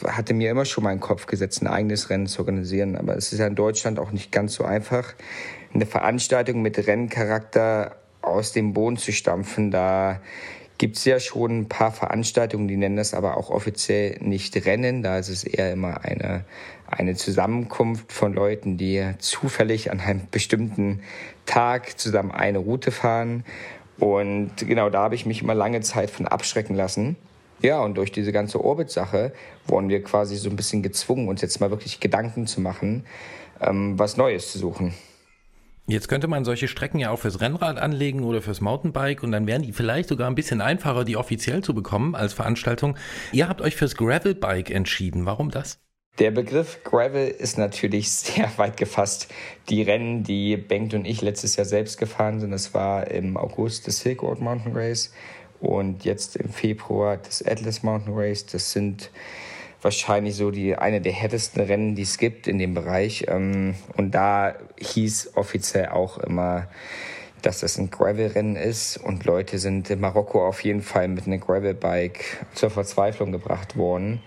hatte mir immer schon mal in den Kopf gesetzt, ein eigenes Rennen zu organisieren. Aber es ist ja in Deutschland auch nicht ganz so einfach, eine Veranstaltung mit Renncharakter aus dem Boden zu stampfen. Da gibt es ja schon ein paar Veranstaltungen, die nennen das aber auch offiziell nicht Rennen. Da ist es eher immer eine, eine Zusammenkunft von Leuten, die zufällig an einem bestimmten Tag zusammen eine Route fahren. Und genau da habe ich mich immer lange Zeit von abschrecken lassen. Ja, und durch diese ganze Orbit-Sache wurden wir quasi so ein bisschen gezwungen, uns jetzt mal wirklich Gedanken zu machen, ähm, was Neues zu suchen. Jetzt könnte man solche Strecken ja auch fürs Rennrad anlegen oder fürs Mountainbike und dann wären die vielleicht sogar ein bisschen einfacher, die offiziell zu bekommen als Veranstaltung. Ihr habt euch fürs Gravelbike entschieden. Warum das? Der Begriff Gravel ist natürlich sehr weit gefasst. Die Rennen, die Bengt und ich letztes Jahr selbst gefahren sind, das war im August das Silk Road Mountain Race und jetzt im Februar das Atlas Mountain Race. Das sind wahrscheinlich so die eine der härtesten Rennen, die es gibt in dem Bereich. Ähm, und da hieß offiziell auch immer, dass das ein Gravel-Rennen ist und Leute sind in Marokko auf jeden Fall mit einem Gravel-Bike zur Verzweiflung gebracht worden.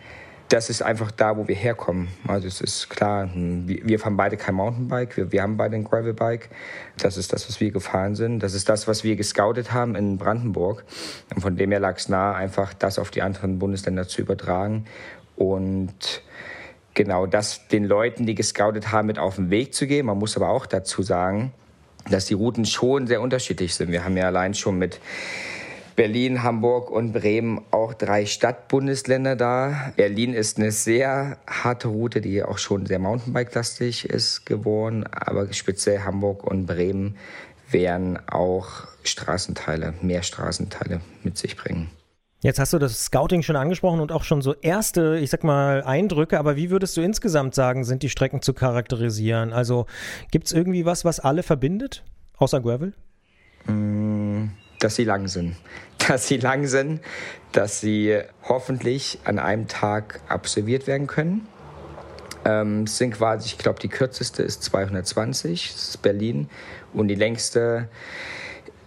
Das ist einfach da, wo wir herkommen. Also es ist klar, wir fahren beide kein Mountainbike, wir, wir haben beide ein Gravelbike. Das ist das, was wir gefahren sind. Das ist das, was wir gescoutet haben in Brandenburg. Und von dem her lag es nahe, einfach das auf die anderen Bundesländer zu übertragen und genau das den Leuten, die gescoutet haben, mit auf den Weg zu geben. Man muss aber auch dazu sagen, dass die Routen schon sehr unterschiedlich sind. Wir haben ja allein schon mit Berlin, Hamburg und Bremen auch drei Stadtbundesländer da. Berlin ist eine sehr harte Route, die auch schon sehr Mountainbike-lastig ist geworden, aber speziell Hamburg und Bremen werden auch Straßenteile, mehr Straßenteile mit sich bringen. Jetzt hast du das Scouting schon angesprochen und auch schon so erste, ich sag mal, Eindrücke, aber wie würdest du insgesamt sagen, sind die Strecken zu charakterisieren? Also gibt es irgendwie was, was alle verbindet, außer Gravel? Mm, Dass sie lang sind. Dass sie lang sind, dass sie hoffentlich an einem Tag absolviert werden können. Ähm, sind quasi, ich glaube, die kürzeste ist 220, das ist Berlin. Und die längste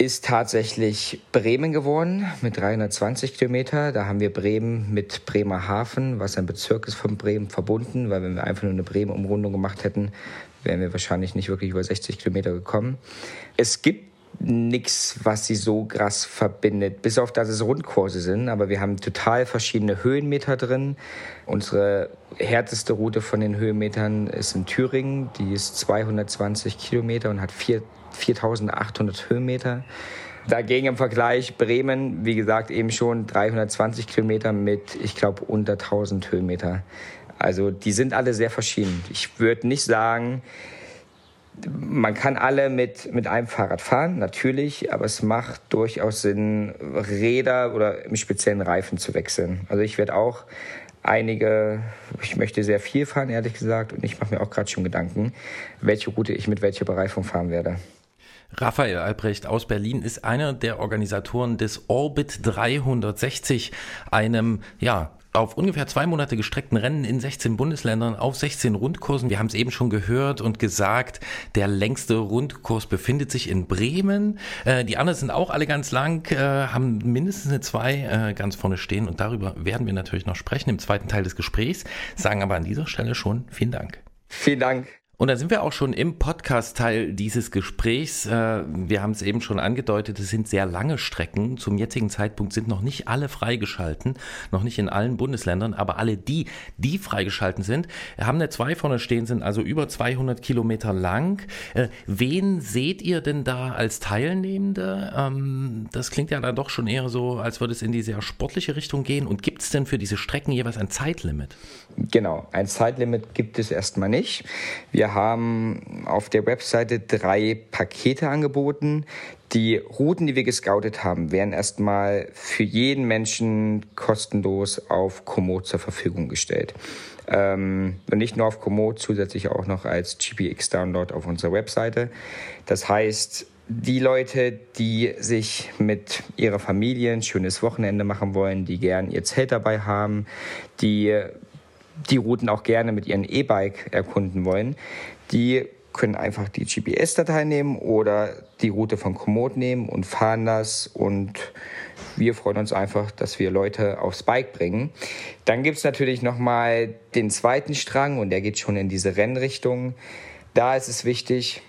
ist tatsächlich Bremen geworden mit 320 Kilometer. Da haben wir Bremen mit Bremerhaven, was ein Bezirk ist von Bremen, verbunden, weil wenn wir einfach nur eine Bremen-Umrundung gemacht hätten, wären wir wahrscheinlich nicht wirklich über 60 Kilometer gekommen. Es gibt nichts, was sie so krass verbindet, bis auf dass es Rundkurse sind, aber wir haben total verschiedene Höhenmeter drin. Unsere härteste Route von den Höhenmetern ist in Thüringen, die ist 220 Kilometer und hat 4 4800 Höhenmeter. Dagegen im Vergleich Bremen, wie gesagt, eben schon 320 Kilometer mit, ich glaube, unter 1000 Höhenmeter. Also die sind alle sehr verschieden. Ich würde nicht sagen, man kann alle mit, mit einem Fahrrad fahren, natürlich, aber es macht durchaus Sinn, Räder oder im speziellen Reifen zu wechseln. Also ich werde auch einige, ich möchte sehr viel fahren, ehrlich gesagt, und ich mache mir auch gerade schon Gedanken, welche Route ich mit welcher Bereifung fahren werde. Raphael Albrecht aus Berlin ist einer der Organisatoren des Orbit 360, einem, ja, auf ungefähr zwei Monate gestreckten Rennen in 16 Bundesländern auf 16 Rundkursen. Wir haben es eben schon gehört und gesagt, der längste Rundkurs befindet sich in Bremen. Äh, die anderen sind auch alle ganz lang, äh, haben mindestens eine zwei äh, ganz vorne stehen und darüber werden wir natürlich noch sprechen im zweiten Teil des Gesprächs, sagen aber an dieser Stelle schon vielen Dank. Vielen Dank. Und da sind wir auch schon im Podcast-Teil dieses Gesprächs. Äh, Wir haben es eben schon angedeutet, es sind sehr lange Strecken. Zum jetzigen Zeitpunkt sind noch nicht alle freigeschalten, noch nicht in allen Bundesländern, aber alle die, die freigeschalten sind, haben eine 2 vorne stehen, sind also über 200 Kilometer lang. Äh, Wen seht ihr denn da als Teilnehmende? Ähm, Das klingt ja dann doch schon eher so, als würde es in die sehr sportliche Richtung gehen. Und gibt es denn für diese Strecken jeweils ein Zeitlimit? Genau, ein Zeitlimit gibt es erstmal nicht. Wir haben auf der Webseite drei Pakete angeboten. Die Routen, die wir gescoutet haben, werden erstmal für jeden Menschen kostenlos auf Komoot zur Verfügung gestellt. Ähm, und nicht nur auf Komoot, zusätzlich auch noch als GPX-Download auf unserer Webseite. Das heißt, die Leute, die sich mit ihrer Familie ein schönes Wochenende machen wollen, die gern ihr Zelt dabei haben, die die Routen auch gerne mit ihrem E-Bike erkunden wollen, die können einfach die GPS-Datei nehmen oder die Route von Komoot nehmen und fahren das und wir freuen uns einfach, dass wir Leute aufs Bike bringen. Dann gibt's natürlich nochmal den zweiten Strang und der geht schon in diese Rennrichtung. Da ist es wichtig,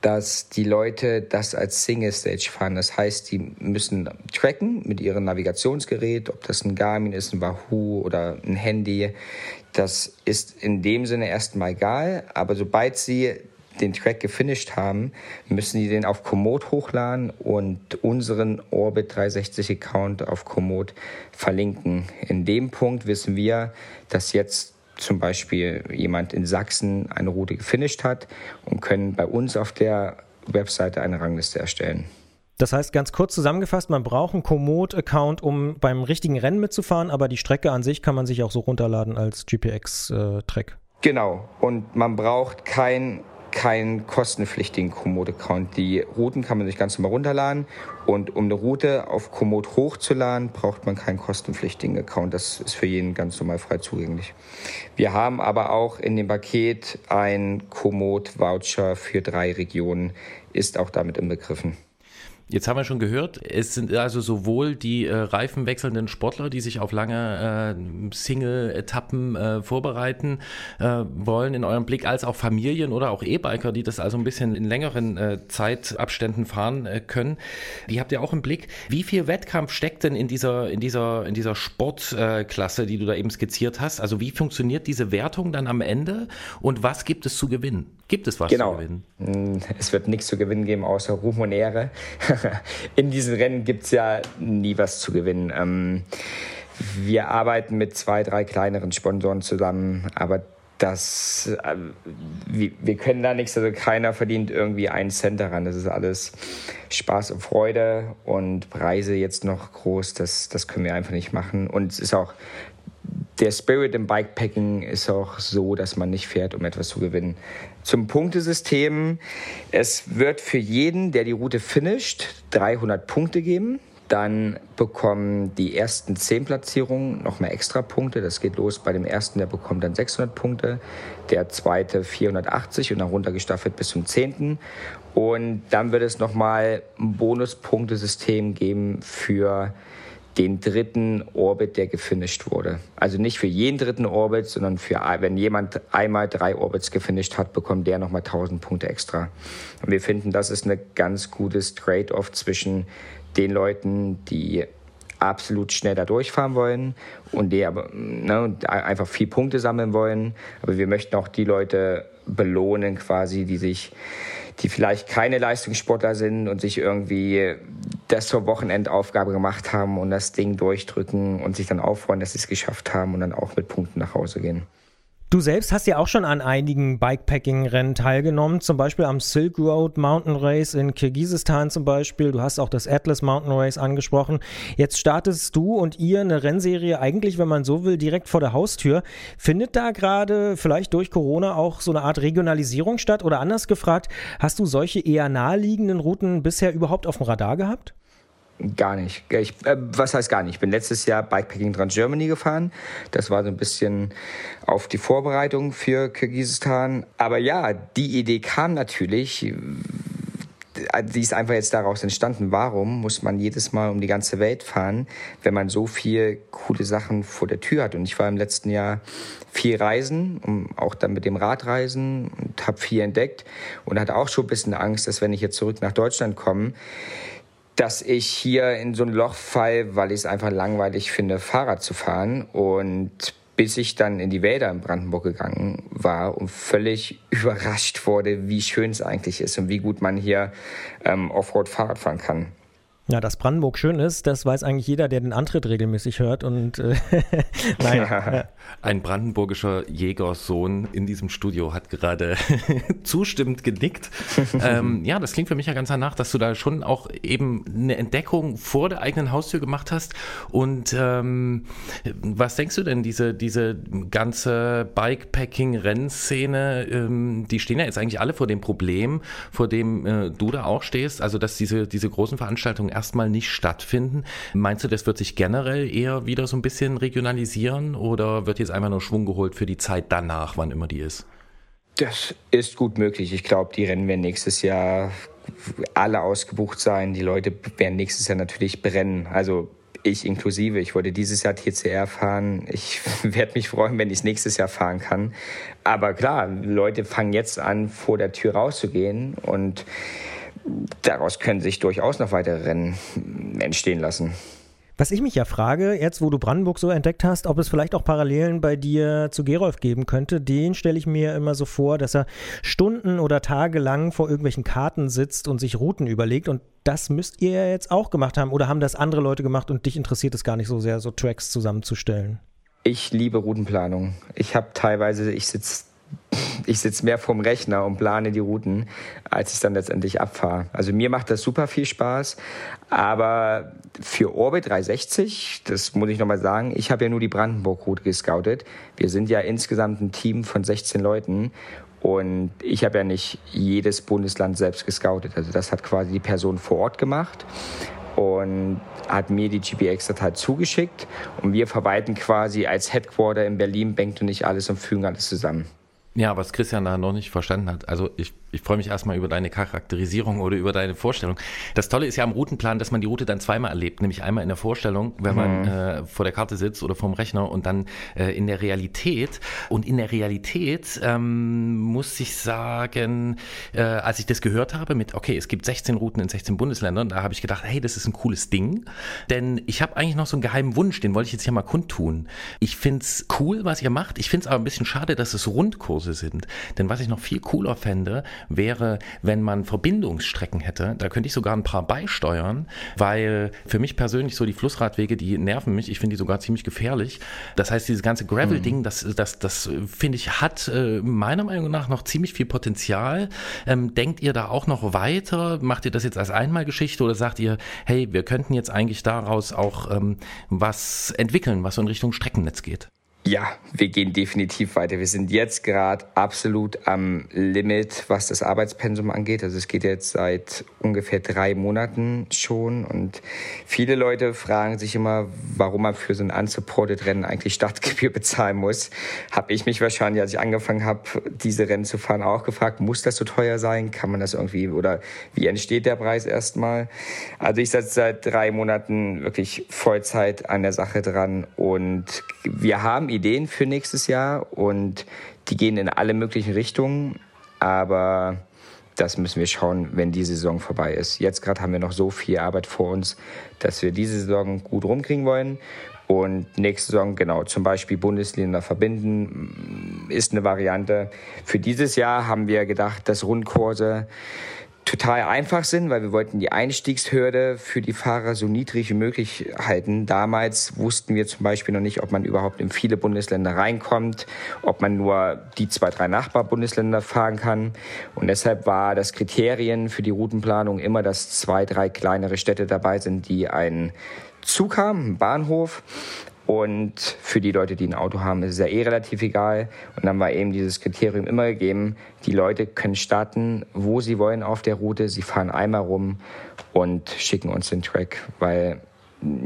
dass die Leute das als Single Stage fahren. Das heißt, die müssen tracken mit ihrem Navigationsgerät, ob das ein Garmin ist, ein Wahoo oder ein Handy. Das ist in dem Sinne erstmal egal, aber sobald sie den Track gefinisht haben, müssen die den auf Komoot hochladen und unseren Orbit 360 Account auf Komoot verlinken. In dem Punkt wissen wir, dass jetzt zum Beispiel jemand in Sachsen eine Route gefinisht hat und können bei uns auf der Webseite eine Rangliste erstellen. Das heißt, ganz kurz zusammengefasst, man braucht einen Komoot-Account, um beim richtigen Rennen mitzufahren, aber die Strecke an sich kann man sich auch so runterladen als GPX-Track. Genau. Und man braucht kein keinen kostenpflichtigen Komoot-Account. Die Routen kann man sich ganz normal runterladen und um eine Route auf Komoot hochzuladen, braucht man keinen kostenpflichtigen Account. Das ist für jeden ganz normal frei zugänglich. Wir haben aber auch in dem Paket ein Komoot-Voucher für drei Regionen, ist auch damit inbegriffen. Jetzt haben wir schon gehört, es sind also sowohl die äh, reifenwechselnden Sportler, die sich auf lange äh, Single-Etappen äh, vorbereiten äh, wollen in eurem Blick, als auch Familien oder auch E-Biker, die das also ein bisschen in längeren äh, Zeitabständen fahren äh, können. Die habt ihr auch im Blick. Wie viel Wettkampf steckt denn in dieser, in dieser, in dieser Sportklasse, die du da eben skizziert hast? Also wie funktioniert diese Wertung dann am Ende und was gibt es zu gewinnen? Gibt es was Genau. zu gewinnen? Mm, Es wird nichts zu gewinnen geben, außer Ruhm und Ehre. In diesen Rennen gibt's ja nie was zu gewinnen. Ähm, wir arbeiten mit zwei, drei kleineren Sponsoren zusammen, aber das, äh, wir, wir können da nichts, also keiner verdient irgendwie einen Cent daran. Das ist alles Spaß und Freude und Preise jetzt noch groß, das, das können wir einfach nicht machen. Und es ist auch, der Spirit im Bikepacking ist auch so, dass man nicht fährt, um etwas zu gewinnen. Zum Punktesystem. Es wird für jeden, der die Route finisht, 300 Punkte geben. Dann bekommen die ersten 10 Platzierungen nochmal extra Punkte. Das geht los bei dem ersten, der bekommt dann 600 Punkte, der zweite 480 und dann runtergestaffelt bis zum 10. Und dann wird es nochmal ein Bonuspunktesystem geben für den dritten Orbit, der gefinisht wurde. Also nicht für jeden dritten Orbit, sondern für, wenn jemand einmal drei Orbits gefinisht hat, bekommt der nochmal 1000 Punkte extra. Und wir finden, das ist ein ganz gutes Trade-off zwischen den Leuten, die absolut schnell da durchfahren wollen und die aber ne, einfach viel Punkte sammeln wollen. Aber wir möchten auch die Leute belohnen, quasi, die sich, die vielleicht keine Leistungssportler sind und sich irgendwie das zur Wochenendaufgabe gemacht haben und das Ding durchdrücken und sich dann aufreuen, dass sie es geschafft haben und dann auch mit Punkten nach Hause gehen. Du selbst hast ja auch schon an einigen Bikepacking-Rennen teilgenommen, zum Beispiel am Silk Road Mountain Race in Kirgisistan zum Beispiel. Du hast auch das Atlas Mountain Race angesprochen. Jetzt startest du und ihr eine Rennserie eigentlich, wenn man so will, direkt vor der Haustür. Findet da gerade vielleicht durch Corona auch so eine Art Regionalisierung statt? Oder anders gefragt, hast du solche eher naheliegenden Routen bisher überhaupt auf dem Radar gehabt? Gar nicht. Ich, äh, was heißt gar nicht? Ich bin letztes Jahr Bikepacking Trans Germany gefahren. Das war so ein bisschen auf die Vorbereitung für Kirgisistan. Aber ja, die Idee kam natürlich. Die ist einfach jetzt daraus entstanden. Warum muss man jedes Mal um die ganze Welt fahren, wenn man so viel coole Sachen vor der Tür hat? Und ich war im letzten Jahr viel reisen, auch dann mit dem Rad reisen und habe viel entdeckt und hatte auch schon ein bisschen Angst, dass wenn ich jetzt zurück nach Deutschland komme, dass ich hier in so ein Loch fall, weil ich es einfach langweilig finde, Fahrrad zu fahren. Und bis ich dann in die Wälder in Brandenburg gegangen war und völlig überrascht wurde, wie schön es eigentlich ist und wie gut man hier ähm, Offroad Fahrrad fahren kann. Ja, dass Brandenburg schön ist, das weiß eigentlich jeder, der den Antritt regelmäßig hört. Und äh, nein. Ein brandenburgischer Jägersohn in diesem Studio hat gerade zustimmend genickt. ähm, ja, das klingt für mich ja ganz danach, dass du da schon auch eben eine Entdeckung vor der eigenen Haustür gemacht hast. Und ähm, was denkst du denn, diese, diese ganze Bikepacking-Rennszene, ähm, die stehen ja jetzt eigentlich alle vor dem Problem, vor dem äh, du da auch stehst, also dass diese, diese großen Veranstaltungen erstmal nicht stattfinden. Meinst du, das wird sich generell eher wieder so ein bisschen regionalisieren oder wird jetzt einfach nur Schwung geholt für die Zeit danach, wann immer die ist? Das ist gut möglich. Ich glaube, die Rennen werden nächstes Jahr alle ausgebucht sein. Die Leute werden nächstes Jahr natürlich brennen. Also ich inklusive. Ich wollte dieses Jahr TCR fahren. Ich werde mich freuen, wenn ich es nächstes Jahr fahren kann. Aber klar, Leute fangen jetzt an, vor der Tür rauszugehen und daraus können sich durchaus noch weitere Rennen entstehen lassen. Was ich mich ja frage, jetzt wo du Brandenburg so entdeckt hast, ob es vielleicht auch Parallelen bei dir zu Gerolf geben könnte, den stelle ich mir immer so vor, dass er Stunden oder Tage lang vor irgendwelchen Karten sitzt und sich Routen überlegt und das müsst ihr ja jetzt auch gemacht haben oder haben das andere Leute gemacht und dich interessiert es gar nicht so sehr, so Tracks zusammenzustellen? Ich liebe Routenplanung. Ich habe teilweise, ich sitze ich sitze mehr vorm Rechner und plane die Routen, als ich dann letztendlich abfahre. Also mir macht das super viel Spaß, aber für Orbit 360, das muss ich nochmal sagen, ich habe ja nur die Brandenburg-Route gescoutet. Wir sind ja insgesamt ein Team von 16 Leuten und ich habe ja nicht jedes Bundesland selbst gescoutet. Also das hat quasi die Person vor Ort gemacht und hat mir die GPX-Datei zugeschickt und wir verwalten quasi als Headquarter in Berlin, Bengt und ich alles und fügen alles zusammen. Ja, was Christian da noch nicht verstanden hat. Also ich, ich freue mich erstmal über deine Charakterisierung oder über deine Vorstellung. Das Tolle ist ja am Routenplan, dass man die Route dann zweimal erlebt. Nämlich einmal in der Vorstellung, wenn man mhm. äh, vor der Karte sitzt oder vorm Rechner und dann äh, in der Realität. Und in der Realität ähm, muss ich sagen, äh, als ich das gehört habe mit, okay, es gibt 16 Routen in 16 Bundesländern, da habe ich gedacht, hey, das ist ein cooles Ding. Denn ich habe eigentlich noch so einen geheimen Wunsch, den wollte ich jetzt hier mal kundtun. Ich find's cool, was ihr macht. Ich find's aber ein bisschen schade, dass es Rundkurs Kurse sind. Denn was ich noch viel cooler fände, wäre, wenn man Verbindungsstrecken hätte. Da könnte ich sogar ein paar beisteuern, weil für mich persönlich so die Flussradwege, die nerven mich. Ich finde die sogar ziemlich gefährlich. Das heißt, dieses ganze Gravel-Ding, das, das, das finde ich, hat äh, meiner Meinung nach noch ziemlich viel Potenzial. Ähm, denkt ihr da auch noch weiter? Macht ihr das jetzt als Einmalgeschichte oder sagt ihr, hey, wir könnten jetzt eigentlich daraus auch ähm, was entwickeln, was so in Richtung Streckennetz geht? Ja, wir gehen definitiv weiter. Wir sind jetzt gerade absolut am Limit, was das Arbeitspensum angeht. Also es geht jetzt seit ungefähr drei Monaten schon und viele Leute fragen sich immer, warum man für so ein unsupported Rennen eigentlich Startgebühr bezahlen muss. Habe ich mich wahrscheinlich, als ich angefangen habe, diese Rennen zu fahren, auch gefragt, muss das so teuer sein? Kann man das irgendwie oder wie entsteht der Preis erstmal? Also ich sitze seit drei Monaten wirklich Vollzeit an der Sache dran und wir haben Ideen für nächstes Jahr und die gehen in alle möglichen Richtungen, aber das müssen wir schauen, wenn die Saison vorbei ist. Jetzt gerade haben wir noch so viel Arbeit vor uns, dass wir diese Saison gut rumkriegen wollen. Und nächste Saison, genau, zum Beispiel Bundesländer verbinden, ist eine Variante. Für dieses Jahr haben wir gedacht, dass Rundkurse total einfach sind, weil wir wollten die Einstiegshürde für die Fahrer so niedrig wie möglich halten. Damals wussten wir zum Beispiel noch nicht, ob man überhaupt in viele Bundesländer reinkommt, ob man nur die zwei, drei Nachbarbundesländer fahren kann. Und deshalb war das Kriterien für die Routenplanung immer, dass zwei, drei kleinere Städte dabei sind, die einen Zug haben, einen Bahnhof. Und für die Leute, die ein Auto haben, ist es ja eh relativ egal. Und dann war eben dieses Kriterium immer gegeben, die Leute können starten, wo sie wollen auf der Route. Sie fahren einmal rum und schicken uns den Track, weil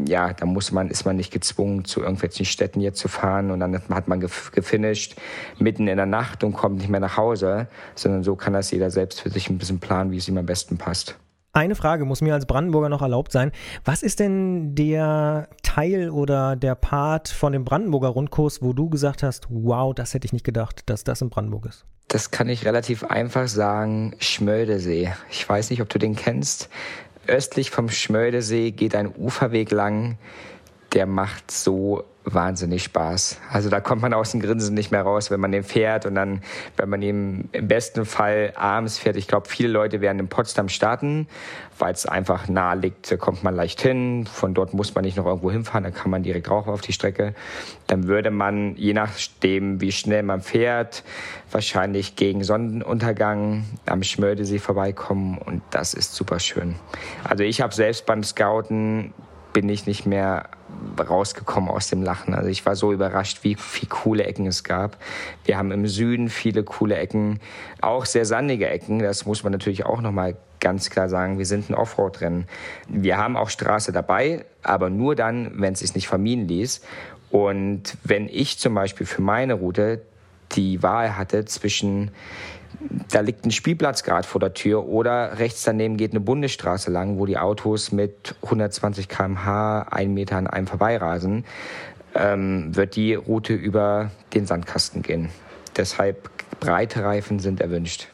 ja, da muss man, ist man nicht gezwungen, zu irgendwelchen Städten jetzt zu fahren und dann hat man gef- gefinisht mitten in der Nacht und kommt nicht mehr nach Hause, sondern so kann das jeder selbst für sich ein bisschen planen, wie es ihm am besten passt. Eine Frage muss mir als Brandenburger noch erlaubt sein. Was ist denn der Teil oder der Part von dem Brandenburger Rundkurs, wo du gesagt hast, wow, das hätte ich nicht gedacht, dass das in Brandenburg ist? Das kann ich relativ einfach sagen, Schmöldesee. Ich weiß nicht, ob du den kennst. Östlich vom Schmöldesee geht ein Uferweg lang, der macht so wahnsinnig Spaß. Also da kommt man aus dem Grinsen nicht mehr raus, wenn man den fährt und dann, wenn man ihn im besten Fall abends fährt. Ich glaube, viele Leute werden in Potsdam starten, weil es einfach nahe liegt, da kommt man leicht hin. Von dort muss man nicht noch irgendwo hinfahren, dann kann man direkt rauf auf die Strecke. Dann würde man, je nachdem, wie schnell man fährt, wahrscheinlich gegen Sonnenuntergang am Schmöldesee vorbeikommen und das ist super schön. Also ich habe selbst beim Scouten bin ich nicht mehr rausgekommen aus dem Lachen. Also ich war so überrascht, wie viele coole Ecken es gab. Wir haben im Süden viele coole Ecken, auch sehr sandige Ecken. Das muss man natürlich auch nochmal ganz klar sagen. Wir sind ein Offroad-Rennen. Wir haben auch Straße dabei, aber nur dann, wenn es sich nicht vermieden ließ. Und wenn ich zum Beispiel für meine Route die Wahl hatte zwischen da liegt ein Spielplatz gerade vor der Tür oder rechts daneben geht eine Bundesstraße lang, wo die Autos mit 120 km/h einen Meter an einem vorbeirasen, ähm, wird die Route über den Sandkasten gehen. Deshalb breite Reifen sind erwünscht.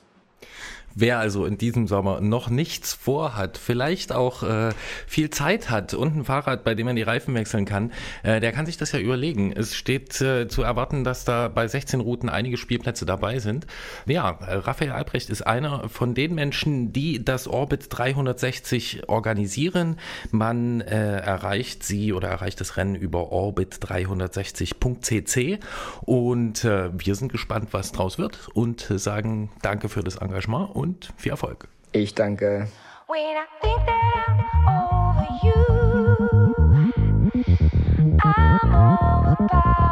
Wer also in diesem Sommer noch nichts vorhat, vielleicht auch äh, viel Zeit hat und ein Fahrrad, bei dem man die Reifen wechseln kann, äh, der kann sich das ja überlegen. Es steht äh, zu erwarten, dass da bei 16 Routen einige Spielplätze dabei sind. Ja, äh, Raphael Albrecht ist einer von den Menschen, die das Orbit 360 organisieren. Man äh, erreicht sie oder erreicht das Rennen über orbit360.cc und äh, wir sind gespannt, was draus wird und sagen Danke für das Engagement und viel Erfolg. Ich danke. When I think that I'm over you, I'm overpowered.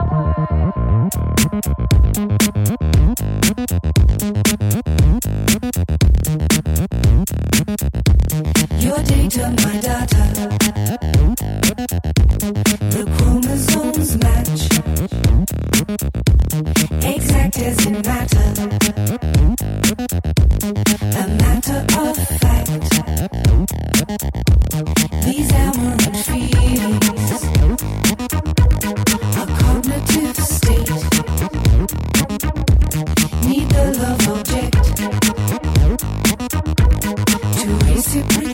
Your data, my data. The chromosomes match. Exact as in matter. c'est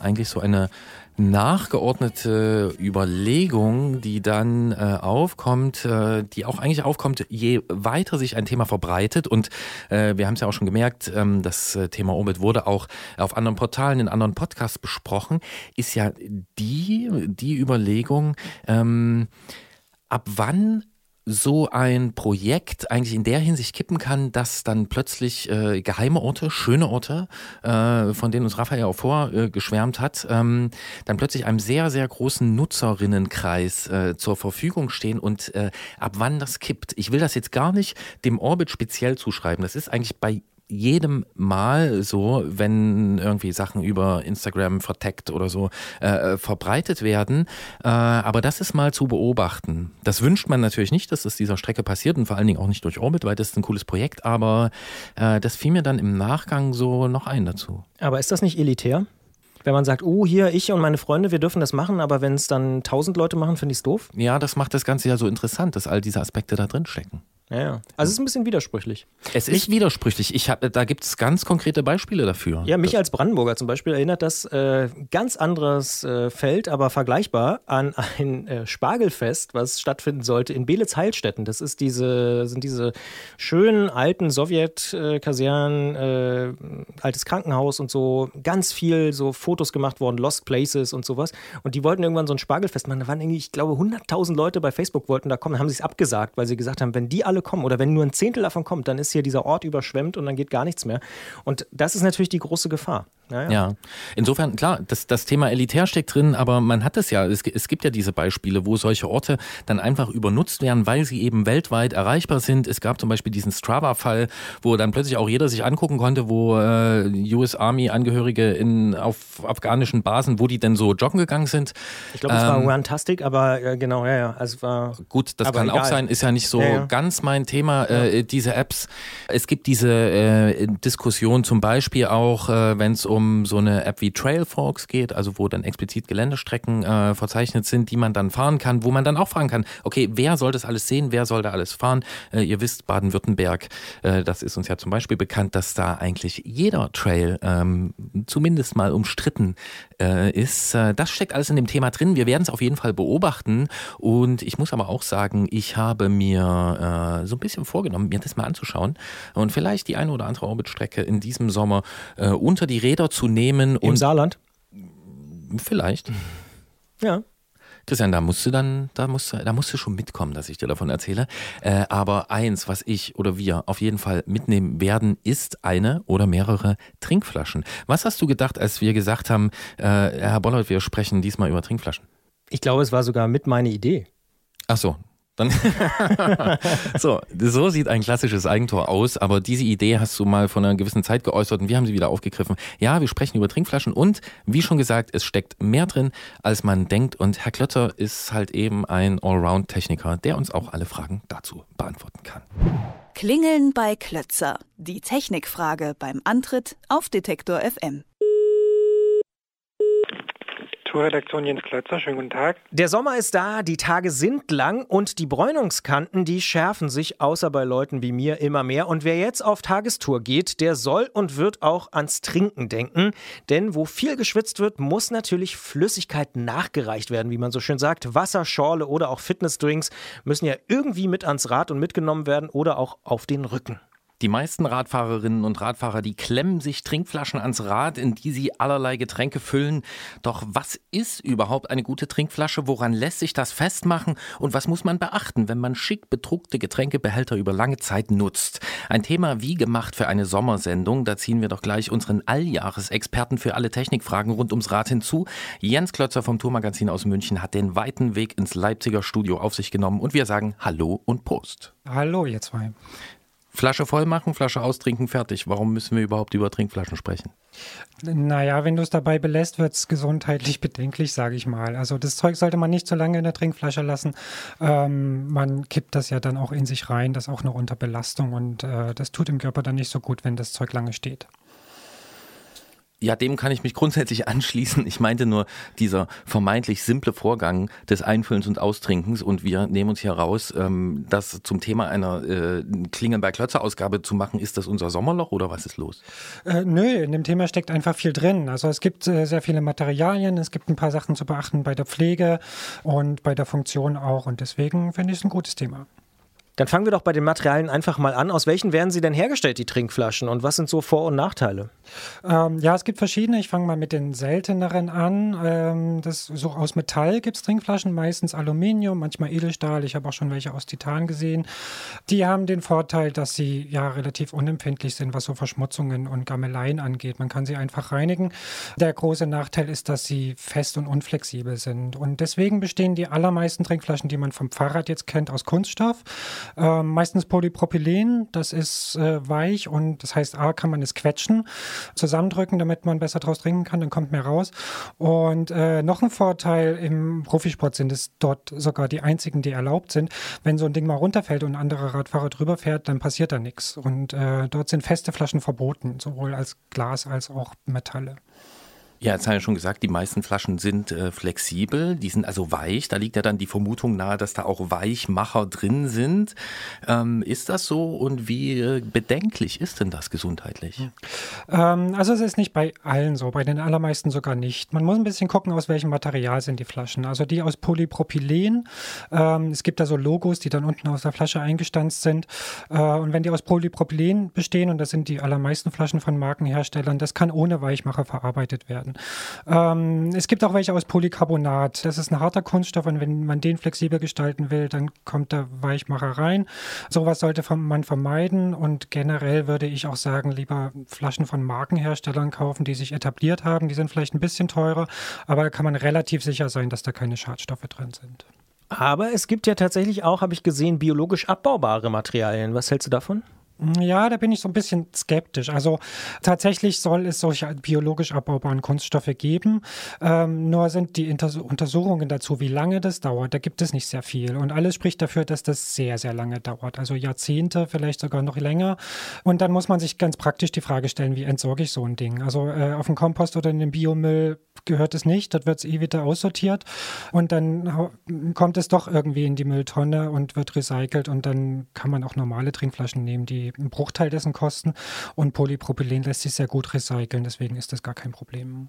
eigentlich so eine nachgeordnete Überlegung, die dann äh, aufkommt, äh, die auch eigentlich aufkommt, je weiter sich ein Thema verbreitet. Und äh, wir haben es ja auch schon gemerkt, ähm, das äh, Thema Orbit wurde auch auf anderen Portalen, in anderen Podcasts besprochen, ist ja die, die Überlegung, ähm, ab wann so ein Projekt eigentlich in der Hinsicht kippen kann, dass dann plötzlich äh, geheime Orte, schöne Orte, äh, von denen uns Raphael auch vorgeschwärmt hat, ähm, dann plötzlich einem sehr, sehr großen Nutzerinnenkreis äh, zur Verfügung stehen und äh, ab wann das kippt. Ich will das jetzt gar nicht dem Orbit speziell zuschreiben. Das ist eigentlich bei jedem Mal so, wenn irgendwie Sachen über Instagram verteckt oder so äh, verbreitet werden. Äh, aber das ist mal zu beobachten. Das wünscht man natürlich nicht, dass es dieser Strecke passiert und vor allen Dingen auch nicht durch Orbit, weil das ist ein cooles Projekt. Aber äh, das fiel mir dann im Nachgang so noch ein dazu. Aber ist das nicht elitär? Wenn man sagt, oh, hier, ich und meine Freunde, wir dürfen das machen, aber wenn es dann tausend Leute machen, finde ich es doof. Ja, das macht das Ganze ja so interessant, dass all diese Aspekte da drin stecken. Ja, ja. Also es ist ein bisschen widersprüchlich. Es ist widersprüchlich. Ich hab, da gibt es ganz konkrete Beispiele dafür. Ja, mich als Brandenburger zum Beispiel erinnert das äh, ganz anderes äh, Feld, aber vergleichbar an ein äh, Spargelfest, was stattfinden sollte in Belitz-Heilstätten. Das ist diese, sind diese schönen alten Sowjetkasernen, äh, altes Krankenhaus und so, ganz viel so Fotos gemacht worden, Lost Places und sowas. Und die wollten irgendwann so ein Spargelfest machen. Da waren irgendwie, ich glaube, 100.000 Leute bei Facebook wollten da kommen, Dann haben sie es abgesagt, weil sie gesagt haben, wenn die alle kommen oder wenn nur ein Zehntel davon kommt, dann ist hier dieser Ort überschwemmt und dann geht gar nichts mehr. Und das ist natürlich die große Gefahr. Naja. Ja, insofern, klar, das, das Thema elitär steckt drin, aber man hat es ja, es, es gibt ja diese Beispiele, wo solche Orte dann einfach übernutzt werden, weil sie eben weltweit erreichbar sind. Es gab zum Beispiel diesen Strava-Fall, wo dann plötzlich auch jeder sich angucken konnte, wo äh, US Army-Angehörige in auf afghanischen Basen, wo die denn so joggen gegangen sind. Ich glaube, es ähm, war Runtastic, aber äh, genau, ja, ja. Also war, gut, das kann egal. auch sein, ist ja nicht so Ja, ja. ganz mein Thema, äh, diese Apps. Es gibt diese äh, Diskussion zum Beispiel auch, äh, wenn es um so eine App wie Trailforks geht, also wo dann explizit Geländestrecken äh, verzeichnet sind, die man dann fahren kann, wo man dann auch fragen kann, okay, wer soll das alles sehen, wer soll da alles fahren? Äh, ihr wisst, Baden-Württemberg, äh, das ist uns ja zum Beispiel bekannt, dass da eigentlich jeder Trail ähm, zumindest mal umstritten äh, ist. Äh, das steckt alles in dem Thema drin. Wir werden es auf jeden Fall beobachten. Und ich muss aber auch sagen, ich habe mir äh, so ein bisschen vorgenommen, mir das mal anzuschauen und vielleicht die eine oder andere Orbitstrecke in diesem Sommer äh, unter die Räder zu nehmen. Im Saarland? Vielleicht. Ja. Christian, da musst du dann, da musst du, da musst du schon mitkommen, dass ich dir davon erzähle. Äh, aber eins, was ich oder wir auf jeden Fall mitnehmen werden, ist eine oder mehrere Trinkflaschen. Was hast du gedacht, als wir gesagt haben, äh, Herr Bollert, wir sprechen diesmal über Trinkflaschen? Ich glaube, es war sogar mit meine Idee. Ach so. Dann so, so sieht ein klassisches Eigentor aus, aber diese Idee hast du mal vor einer gewissen Zeit geäußert und wir haben sie wieder aufgegriffen. Ja, wir sprechen über Trinkflaschen und wie schon gesagt, es steckt mehr drin, als man denkt und Herr Klötter ist halt eben ein Allround-Techniker, der uns auch alle Fragen dazu beantworten kann. Klingeln bei Klötzer. Die Technikfrage beim Antritt auf Detektor FM. Tourredaktion Jens Klötzer, schönen guten Tag. Der Sommer ist da, die Tage sind lang und die Bräunungskanten, die schärfen sich, außer bei Leuten wie mir, immer mehr. Und wer jetzt auf Tagestour geht, der soll und wird auch ans Trinken denken. Denn wo viel geschwitzt wird, muss natürlich Flüssigkeit nachgereicht werden, wie man so schön sagt. Wasser, Schorle oder auch Fitnessdrinks müssen ja irgendwie mit ans Rad und mitgenommen werden oder auch auf den Rücken. Die meisten Radfahrerinnen und Radfahrer, die klemmen sich Trinkflaschen ans Rad, in die sie allerlei Getränke füllen. Doch was ist überhaupt eine gute Trinkflasche? Woran lässt sich das festmachen? Und was muss man beachten, wenn man schick bedruckte Getränkebehälter über lange Zeit nutzt? Ein Thema wie gemacht für eine Sommersendung. Da ziehen wir doch gleich unseren Alljahresexperten für alle Technikfragen rund ums Rad hinzu. Jens Klötzer vom Tourmagazin aus München hat den weiten Weg ins Leipziger Studio auf sich genommen und wir sagen Hallo und Prost. Hallo, ihr zwei. Flasche voll machen, Flasche austrinken, fertig. Warum müssen wir überhaupt über Trinkflaschen sprechen? Naja, wenn du es dabei belässt, wird es gesundheitlich bedenklich, sage ich mal. Also das Zeug sollte man nicht zu lange in der Trinkflasche lassen. Ähm, man kippt das ja dann auch in sich rein, das auch noch unter Belastung und äh, das tut dem Körper dann nicht so gut, wenn das Zeug lange steht. Ja, dem kann ich mich grundsätzlich anschließen. Ich meinte nur dieser vermeintlich simple Vorgang des Einfüllens und Austrinkens und wir nehmen uns hier raus, ähm, das zum Thema einer äh, Klingen bei Klötzer Ausgabe zu machen. Ist das unser Sommerloch oder was ist los? Äh, nö, in dem Thema steckt einfach viel drin. Also es gibt äh, sehr viele Materialien, es gibt ein paar Sachen zu beachten bei der Pflege und bei der Funktion auch und deswegen finde ich es ein gutes Thema. Dann fangen wir doch bei den Materialien einfach mal an. Aus welchen werden sie denn hergestellt, die Trinkflaschen? Und was sind so Vor- und Nachteile? Ähm, ja, es gibt verschiedene. Ich fange mal mit den selteneren an. Ähm, das, so aus Metall gibt es Trinkflaschen, meistens Aluminium, manchmal Edelstahl. Ich habe auch schon welche aus Titan gesehen. Die haben den Vorteil, dass sie ja relativ unempfindlich sind, was so Verschmutzungen und Gammeleien angeht. Man kann sie einfach reinigen. Der große Nachteil ist, dass sie fest und unflexibel sind. Und deswegen bestehen die allermeisten Trinkflaschen, die man vom Fahrrad jetzt kennt, aus Kunststoff. Ähm, meistens Polypropylen, das ist äh, weich und das heißt, A, kann man es quetschen, zusammendrücken, damit man besser draus trinken kann, dann kommt mehr raus. Und äh, noch ein Vorteil im Profisport sind es dort sogar die einzigen, die erlaubt sind. Wenn so ein Ding mal runterfällt und ein anderer Radfahrer drüber fährt, dann passiert da nichts. Und äh, dort sind feste Flaschen verboten, sowohl als Glas als auch Metalle. Ja, jetzt haben wir schon gesagt, die meisten Flaschen sind äh, flexibel, die sind also weich. Da liegt ja dann die Vermutung nahe, dass da auch Weichmacher drin sind. Ähm, ist das so und wie äh, bedenklich ist denn das gesundheitlich? Ähm, also es ist nicht bei allen so, bei den allermeisten sogar nicht. Man muss ein bisschen gucken, aus welchem Material sind die Flaschen. Also die aus Polypropylen. Ähm, es gibt da so Logos, die dann unten aus der Flasche eingestanzt sind. Äh, und wenn die aus Polypropylen bestehen, und das sind die allermeisten Flaschen von Markenherstellern, das kann ohne Weichmacher verarbeitet werden. Ähm, es gibt auch welche aus Polycarbonat. Das ist ein harter Kunststoff und wenn man den flexibel gestalten will, dann kommt da Weichmacher rein. Sowas sollte man vermeiden und generell würde ich auch sagen, lieber Flaschen von Markenherstellern kaufen, die sich etabliert haben. Die sind vielleicht ein bisschen teurer, aber da kann man relativ sicher sein, dass da keine Schadstoffe drin sind. Aber es gibt ja tatsächlich auch, habe ich gesehen, biologisch abbaubare Materialien. Was hältst du davon? Ja, da bin ich so ein bisschen skeptisch. Also tatsächlich soll es solche biologisch abbaubaren Kunststoffe geben. Ähm, nur sind die Inter Untersuchungen dazu, wie lange das dauert, da gibt es nicht sehr viel. Und alles spricht dafür, dass das sehr, sehr lange dauert. Also Jahrzehnte, vielleicht sogar noch länger. Und dann muss man sich ganz praktisch die Frage stellen, wie entsorge ich so ein Ding? Also äh, auf dem Kompost oder in den Biomüll gehört es nicht. Dort wird es eh wieder aussortiert. Und dann kommt es doch irgendwie in die Mülltonne und wird recycelt. Und dann kann man auch normale Trinkflaschen nehmen, die einen Bruchteil dessen kosten. Und Polypropylen lässt sich sehr gut recyceln, deswegen ist das gar kein Problem.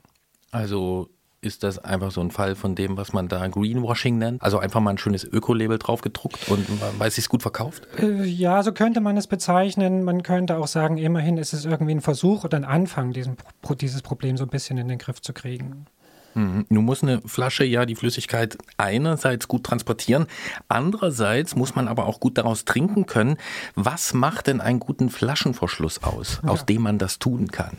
Also ist das einfach so ein Fall von dem, was man da Greenwashing nennt? Also einfach mal ein schönes Öko-Label drauf gedruckt und weil es sich gut verkauft? Äh, ja, so könnte man es bezeichnen. Man könnte auch sagen, immerhin ist es irgendwie ein Versuch oder ein Anfang, diesen, dieses Problem so ein bisschen in den Griff zu kriegen. Mhm. Nun muss eine Flasche ja die Flüssigkeit einerseits gut transportieren, andererseits muss man aber auch gut daraus trinken können. Was macht denn einen guten Flaschenverschluss aus, aus dem man das tun kann?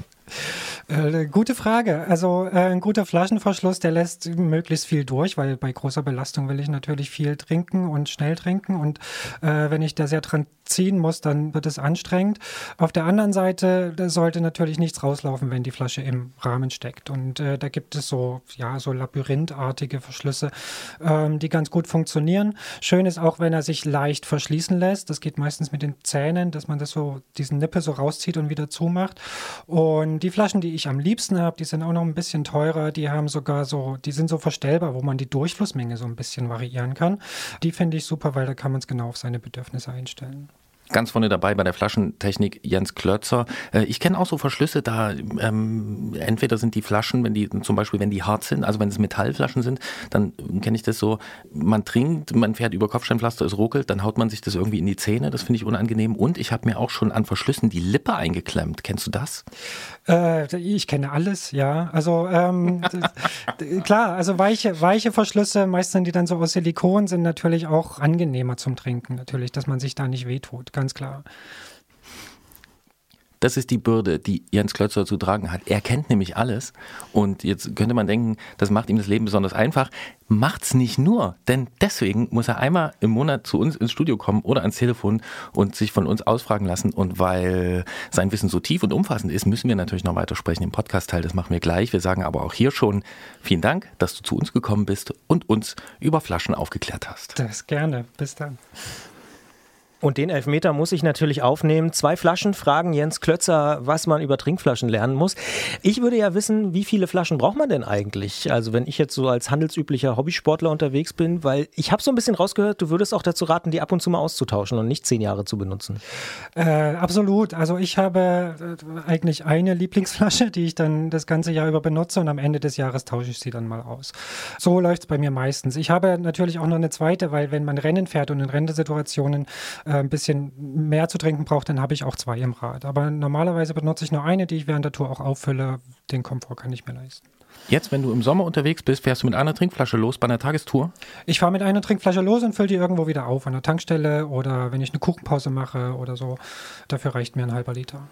Äh, gute Frage. Also äh, ein guter Flaschenverschluss, der lässt möglichst viel durch, weil bei großer Belastung will ich natürlich viel trinken und schnell trinken. Und äh, wenn ich da sehr ziehen muss, dann wird es anstrengend. Auf der anderen Seite sollte natürlich nichts rauslaufen, wenn die Flasche im Rahmen steckt. Und äh, da gibt es so, ja, so labyrinthartige Verschlüsse, ähm, die ganz gut funktionieren. Schön ist auch, wenn er sich leicht verschließen lässt. Das geht meistens mit den Zähnen, dass man das so, diesen Nippel so rauszieht und wieder zumacht. Und die Flaschen, die ich am liebsten habe, die sind auch noch ein bisschen teurer. Die haben sogar so, die sind so verstellbar, wo man die Durchflussmenge so ein bisschen variieren kann. Die finde ich super, weil da kann man es genau auf seine Bedürfnisse einstellen ganz vorne dabei bei der Flaschentechnik Jens Klötzer. Äh, ich kenne auch so Verschlüsse, da ähm, entweder sind die Flaschen, wenn die zum Beispiel, wenn die hart sind, also wenn es Metallflaschen sind, dann kenne ich das so, man trinkt, man fährt über Kopfsteinpflaster, es ruckelt, dann haut man sich das irgendwie in die Zähne, das finde ich unangenehm. Und ich habe mir auch schon an Verschlüssen die Lippe eingeklemmt. Kennst du das? Äh, ich kenne alles, ja. Also ähm, klar, also weiche, weiche Verschlüsse, meistens die dann so aus Silikon sind natürlich auch angenehmer zum Trinken, natürlich, dass man sich da nicht wehtut ganz klar. Das ist die Bürde, die Jens Klötzer zu tragen hat. Er kennt nämlich alles. Und jetzt könnte man denken, das macht ihm das Leben besonders einfach. Macht's nicht nur, denn deswegen muss er einmal im Monat zu uns ins Studio kommen oder ans Telefon und sich von uns ausfragen lassen. Und weil sein Wissen so tief und umfassend ist, müssen wir natürlich noch weiter sprechen im Podcast-Teil. Das machen wir gleich. Wir sagen aber auch hier schon vielen Dank, dass du zu uns gekommen bist und uns über Flaschen aufgeklärt hast. Das gerne. Bis dann. Und den Elfmeter muss ich natürlich aufnehmen. Zwei Flaschen fragen Jens Klötzer, was man über Trinkflaschen lernen muss. Ich würde ja wissen, wie viele Flaschen braucht man denn eigentlich? Also wenn ich jetzt so als handelsüblicher Hobbysportler unterwegs bin, weil ich habe so ein bisschen rausgehört, du würdest auch dazu raten, die ab und zu mal auszutauschen und nicht zehn Jahre zu benutzen. Äh, absolut. Also ich habe äh, eigentlich eine Lieblingsflasche, die ich dann das ganze Jahr über benutze und am Ende des Jahres tausche ich sie dann mal aus. So läuft es bei mir meistens. Ich habe natürlich auch noch eine zweite, weil wenn man Rennen fährt und in Rennsituationen äh, ein bisschen mehr zu trinken braucht, dann habe ich auch zwei im Rad. Aber normalerweise benutze ich nur eine, die ich während der Tour auch auffülle. Den Komfort kann ich mir leisten. Jetzt, wenn du im Sommer unterwegs bist, fährst du mit einer Trinkflasche los bei einer Tagestour? Ich fahre mit einer Trinkflasche los und fülle die irgendwo wieder auf, an der Tankstelle oder wenn ich eine Kuchenpause mache oder so. Dafür reicht mir ein halber Liter.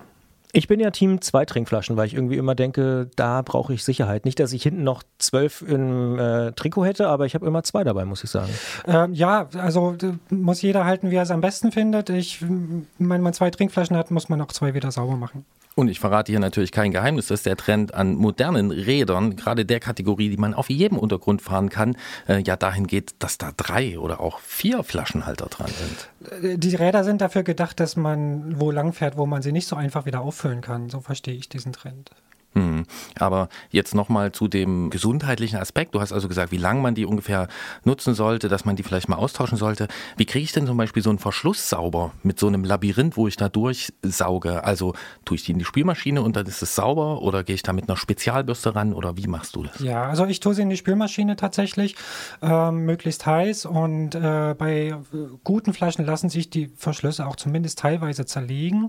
Ich bin ja Team zwei Trinkflaschen, weil ich irgendwie immer denke, da brauche ich Sicherheit. Nicht, dass ich hinten noch zwölf im äh, Trikot hätte, aber ich habe immer zwei dabei, muss ich sagen. Ähm, ja, also muss jeder halten, wie er es am besten findet. Ich, wenn man zwei Trinkflaschen hat, muss man auch zwei wieder sauber machen. Und ich verrate hier natürlich kein Geheimnis, dass der Trend an modernen Rädern, gerade der Kategorie, die man auf jedem Untergrund fahren kann, äh, ja dahin geht, dass da drei oder auch vier Flaschenhalter dran sind. Äh, Die Räder sind dafür gedacht, dass man wo lang fährt, wo man sie nicht so einfach wieder auffüllen kann. So verstehe ich diesen Trend. Hm. Aber jetzt nochmal zu dem gesundheitlichen Aspekt. Du hast also gesagt, wie lange man die ungefähr nutzen sollte, dass man die vielleicht mal austauschen sollte. Wie kriege ich denn zum Beispiel so einen Verschluss sauber mit so einem Labyrinth, wo ich da durchsauge? Also tue ich die in die Spülmaschine und dann ist es sauber oder gehe ich da mit einer Spezialbürste ran oder wie machst du das? Ja, also ich tue sie in die Spülmaschine tatsächlich, ähm, möglichst heiß. Und äh, bei äh, guten Flaschen lassen sich die Verschlüsse auch zumindest teilweise zerlegen.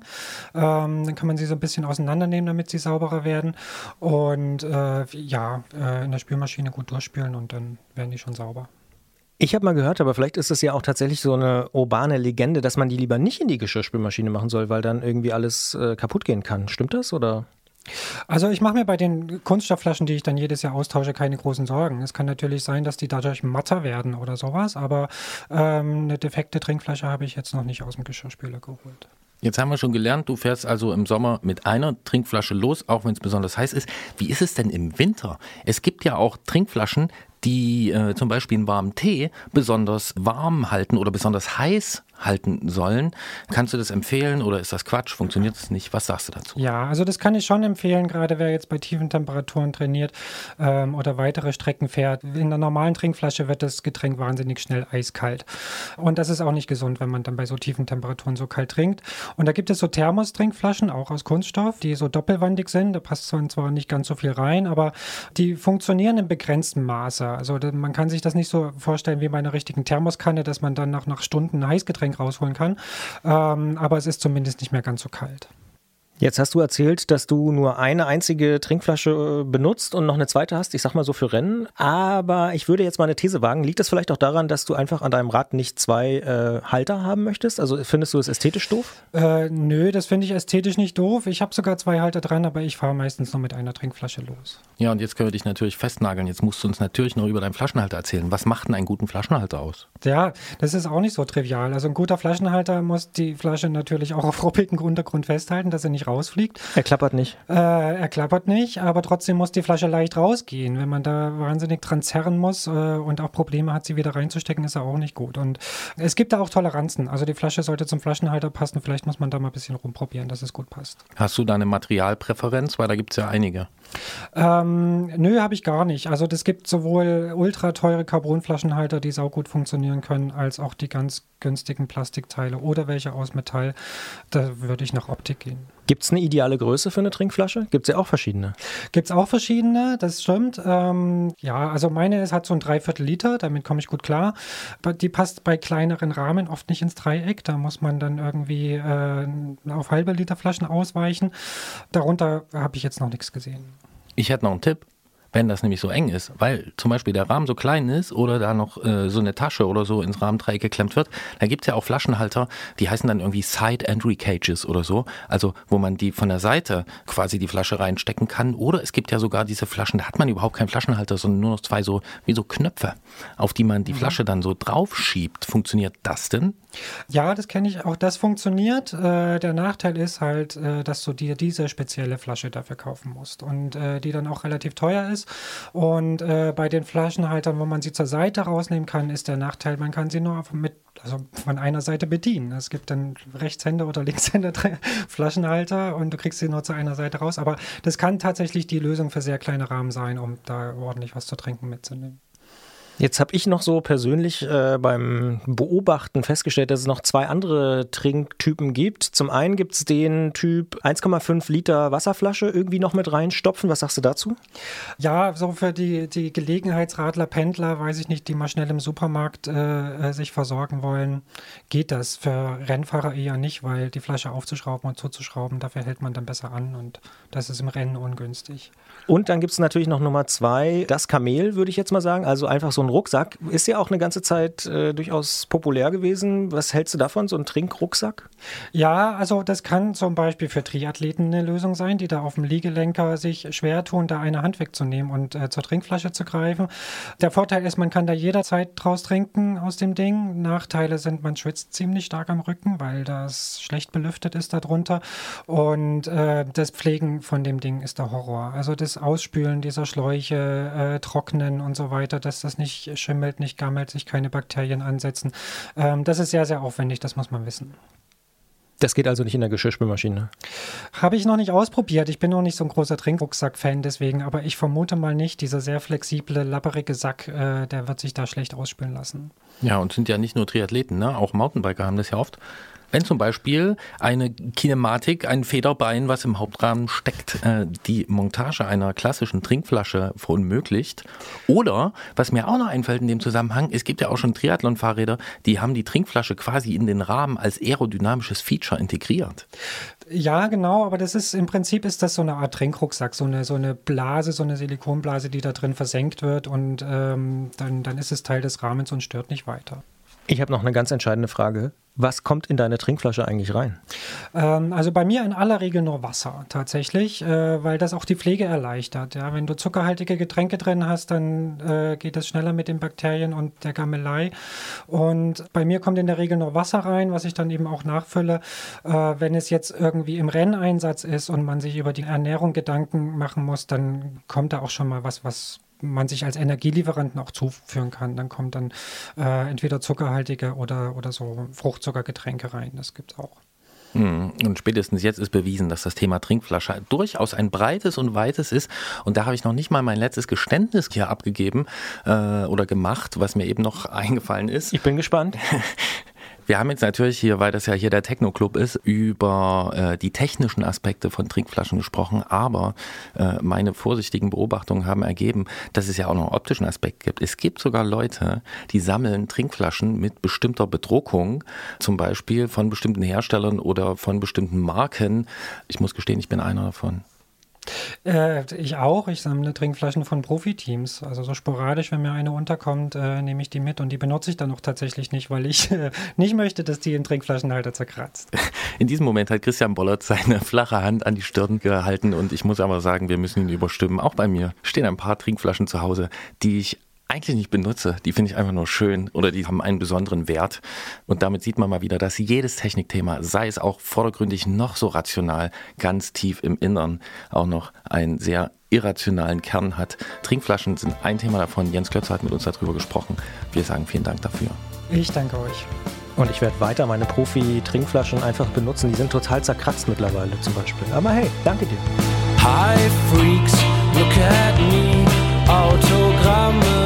Ähm, dann kann man sie so ein bisschen auseinandernehmen, damit sie sauberer werden. Und äh, ja, äh, in der Spülmaschine gut durchspülen und dann werden die schon sauber. Ich habe mal gehört, aber vielleicht ist es ja auch tatsächlich so eine urbane Legende, dass man die lieber nicht in die Geschirrspülmaschine machen soll, weil dann irgendwie alles äh, kaputt gehen kann. Stimmt das oder? Also ich mache mir bei den Kunststoffflaschen, die ich dann jedes Jahr austausche, keine großen Sorgen. Es kann natürlich sein, dass die dadurch matter werden oder sowas, aber ähm, eine defekte Trinkflasche habe ich jetzt noch nicht aus dem Geschirrspüler geholt. Jetzt haben wir schon gelernt, du fährst also im Sommer mit einer Trinkflasche los, auch wenn es besonders heiß ist. Wie ist es denn im Winter? Es gibt ja auch Trinkflaschen, die äh, zum Beispiel einen warmen Tee besonders warm halten oder besonders heiß halten sollen. Kannst du das empfehlen oder ist das Quatsch? Funktioniert das nicht? Was sagst du dazu? Ja, also das kann ich schon empfehlen, gerade wer jetzt bei tiefen Temperaturen trainiert ähm, oder weitere Strecken fährt. In der normalen Trinkflasche wird das Getränk wahnsinnig schnell eiskalt. Und das ist auch nicht gesund, wenn man dann bei so tiefen Temperaturen so kalt trinkt. Und da gibt es so Thermos-Trinkflaschen, auch aus Kunststoff, die so doppelwandig sind. Da passt zwar nicht ganz so viel rein, aber die funktionieren in begrenztem Maße. Also man kann sich das nicht so vorstellen wie bei einer richtigen Thermoskanne, dass man dann nach, nach Stunden ein Heißgetränk rausholen kann. Ähm, aber es ist zumindest nicht mehr ganz so kalt. Jetzt hast du erzählt, dass du nur eine einzige Trinkflasche äh, benutzt und noch eine zweite hast, ich sag mal so für Rennen. Aber ich würde jetzt mal eine These wagen. Liegt das vielleicht auch daran, dass du einfach an deinem Rad nicht zwei äh, Halter haben möchtest? Also findest du es ästhetisch doof? Äh, nö, das finde ich ästhetisch nicht doof. Ich habe sogar zwei Halter dran, aber ich fahre meistens nur mit einer Trinkflasche los. Ja, und jetzt können wir dich natürlich festnageln. Jetzt musst du uns natürlich noch über deinen Flaschenhalter erzählen. Was macht denn einen guten Flaschenhalter aus? Ja, das ist auch nicht so trivial. Also ein guter Flaschenhalter muss die Flasche natürlich auch auf ruppigem Untergrund festhalten, dass sie nicht rausfliegt. Er klappert nicht. Äh, er klappert nicht, aber trotzdem muss die Flasche leicht rausgehen. Wenn man da wahnsinnig dran zerren muss äh, und auch Probleme hat, sie wieder reinzustecken, ist er auch nicht gut. Und es gibt da auch Toleranzen. Also die Flasche sollte zum Flaschenhalter passen. Vielleicht muss man da mal ein bisschen rumprobieren, dass es gut passt. Hast du da eine Materialpräferenz? Weil da gibt es ja einige. Ähm, nö, habe ich gar nicht. Also das gibt sowohl ultra teure Carbonflaschenhalter, die saugut funktionieren können, als auch die ganz günstigen Plastikteile oder welche aus Metall. Da würde ich nach Optik gehen. Gibt es eine ideale Größe für eine Trinkflasche? Gibt es ja auch verschiedene. Gibt es auch verschiedene, das stimmt. Ähm, ja, also meine ist, hat so ein Dreiviertel Liter, damit komme ich gut klar. Aber Die passt bei kleineren Rahmen oft nicht ins Dreieck. Da muss man dann irgendwie äh, auf halbe Liter Flaschen ausweichen. Darunter habe ich jetzt noch nichts gesehen. Ich hätte noch einen Tipp. Wenn das nämlich so eng ist, weil zum Beispiel der Rahmen so klein ist oder da noch äh, so eine Tasche oder so ins Rahmendreieck geklemmt wird, da gibt es ja auch Flaschenhalter, die heißen dann irgendwie Side Entry Cages oder so, also wo man die von der Seite quasi die Flasche reinstecken kann. Oder es gibt ja sogar diese Flaschen, da hat man überhaupt keinen Flaschenhalter, sondern nur noch zwei so wie so Knöpfe, auf die man die Flasche dann so drauf schiebt. Funktioniert das denn? Ja, das kenne ich. Auch das funktioniert. Äh, der Nachteil ist halt, äh, dass du dir diese spezielle Flasche dafür kaufen musst und äh, die dann auch relativ teuer ist. Ist. Und äh, bei den Flaschenhaltern, wo man sie zur Seite rausnehmen kann, ist der Nachteil, man kann sie nur mit, also von einer Seite bedienen. Es gibt dann Rechtshänder oder Linkshänder Flaschenhalter und du kriegst sie nur zu einer Seite raus. Aber das kann tatsächlich die Lösung für sehr kleine Rahmen sein, um da ordentlich was zu trinken mitzunehmen. Jetzt habe ich noch so persönlich äh, beim Beobachten festgestellt, dass es noch zwei andere Trinktypen gibt. Zum einen gibt es den Typ 1,5 Liter Wasserflasche irgendwie noch mit reinstopfen. Was sagst du dazu? Ja, so für die, die Gelegenheitsradler, Pendler, weiß ich nicht, die mal schnell im Supermarkt äh, äh, sich versorgen wollen, geht das. Für Rennfahrer eher nicht, weil die Flasche aufzuschrauben und zuzuschrauben, dafür hält man dann besser an und das ist im Rennen ungünstig. Und dann gibt es natürlich noch Nummer zwei, das Kamel, würde ich jetzt mal sagen. Also einfach so ein Rucksack. Ist ja auch eine ganze Zeit äh, durchaus populär gewesen. Was hältst du davon, so ein Trinkrucksack? Ja, also das kann zum Beispiel für Triathleten eine Lösung sein, die da auf dem Liegelenker sich schwer tun, da eine Hand wegzunehmen und äh, zur Trinkflasche zu greifen. Der Vorteil ist, man kann da jederzeit draus trinken aus dem Ding. Nachteile sind, man schwitzt ziemlich stark am Rücken, weil das schlecht belüftet ist darunter. Und äh, das Pflegen von dem Ding ist der Horror. Also das Ausspülen dieser Schläuche, äh, Trocknen und so weiter, dass das nicht schimmelt, nicht gammelt, sich keine Bakterien ansetzen. Ähm, das ist sehr, sehr aufwendig, das muss man wissen. Das geht also nicht in der Geschirrspülmaschine. Habe ich noch nicht ausprobiert. Ich bin noch nicht so ein großer Trinkrucksack-Fan deswegen, aber ich vermute mal nicht, dieser sehr flexible, lapperige Sack, äh, der wird sich da schlecht ausspülen lassen. Ja, und sind ja nicht nur Triathleten, ne? auch Mountainbiker haben das ja oft. Wenn zum Beispiel eine Kinematik, ein Federbein, was im Hauptrahmen steckt, äh, die Montage einer klassischen Trinkflasche verunmöglicht. Oder, was mir auch noch einfällt in dem Zusammenhang, es gibt ja auch schon Triathlon-Fahrräder, die haben die Trinkflasche quasi in den Rahmen als aerodynamisches Feature integriert. Ja, genau, aber das ist im Prinzip ist das so eine Art Trinkrucksack, so eine, so eine Blase, so eine Silikonblase, die da drin versenkt wird und ähm, dann, dann ist es Teil des Rahmens und stört nicht weiter. Ich habe noch eine ganz entscheidende Frage. Was kommt in deine Trinkflasche eigentlich rein? Ähm, also bei mir in aller Regel nur Wasser tatsächlich, äh, weil das auch die Pflege erleichtert. Ja? Wenn du zuckerhaltige Getränke drin hast, dann äh, geht das schneller mit den Bakterien und der Gammelei. Und bei mir kommt in der Regel nur Wasser rein, was ich dann eben auch nachfülle. Äh, wenn es jetzt irgendwie im Renneinsatz ist und man sich über die Ernährung Gedanken machen muss, dann kommt da auch schon mal was, was man sich als Energielieferanten auch zuführen kann. Dann kommt dann äh, entweder zuckerhaltige oder, oder so Fruchtzuckergetränke rein. Das gibt es auch. Hm, Und spätestens jetzt ist bewiesen, dass das Thema Trinkflasche durchaus ein breites und weites ist. Und da habe ich noch nicht mal mein letztes Geständnis hier abgegeben äh, oder gemacht, was mir eben noch eingefallen ist. Ich bin gespannt. Wir haben jetzt natürlich hier, weil das ja hier der Techno-Club ist, über äh, die technischen Aspekte von Trinkflaschen gesprochen, aber äh, meine vorsichtigen Beobachtungen haben ergeben, dass es ja auch noch einen optischen Aspekt gibt. Es gibt sogar Leute, die sammeln Trinkflaschen mit bestimmter Bedruckung, zum Beispiel von bestimmten Herstellern oder von bestimmten Marken. Ich muss gestehen, ich bin einer davon. Äh, ich auch. Ich sammle Trinkflaschen von Profiteams. Also so sporadisch, wenn mir eine unterkommt, äh, nehme ich die mit und die benutze ich dann auch tatsächlich nicht, weil ich äh, nicht möchte, dass die im Trinkflaschenhalter zerkratzt. In diesem Moment hat Christian Bollert seine flache Hand an die Stirn gehalten und ich muss aber sagen, wir müssen ihn überstimmen. Auch bei mir stehen ein paar Trinkflaschen zu Hause, die ich eigentlich nicht benutze. Die finde ich einfach nur schön oder die haben einen besonderen Wert. Und damit sieht man mal wieder, dass jedes Technikthema, sei es auch vordergründig noch so rational, ganz tief im Innern auch noch einen sehr irrationalen Kern hat. Trinkflaschen sind ein Thema davon. Jens Klötzer hat mit uns darüber gesprochen. Wir sagen vielen Dank dafür. Ich danke euch. Und ich werde weiter meine Profi-Trinkflaschen einfach benutzen. Die sind total zerkratzt mittlerweile zum Beispiel. Aber hey, danke dir. Hi Freaks, look at me. Autogramme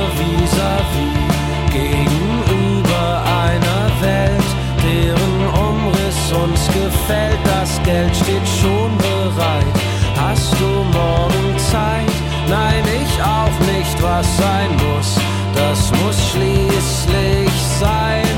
Geld steht schon bereit. Hast du morgen Zeit? Nein, ich auch nicht. Was sein muss, das muss schließlich sein.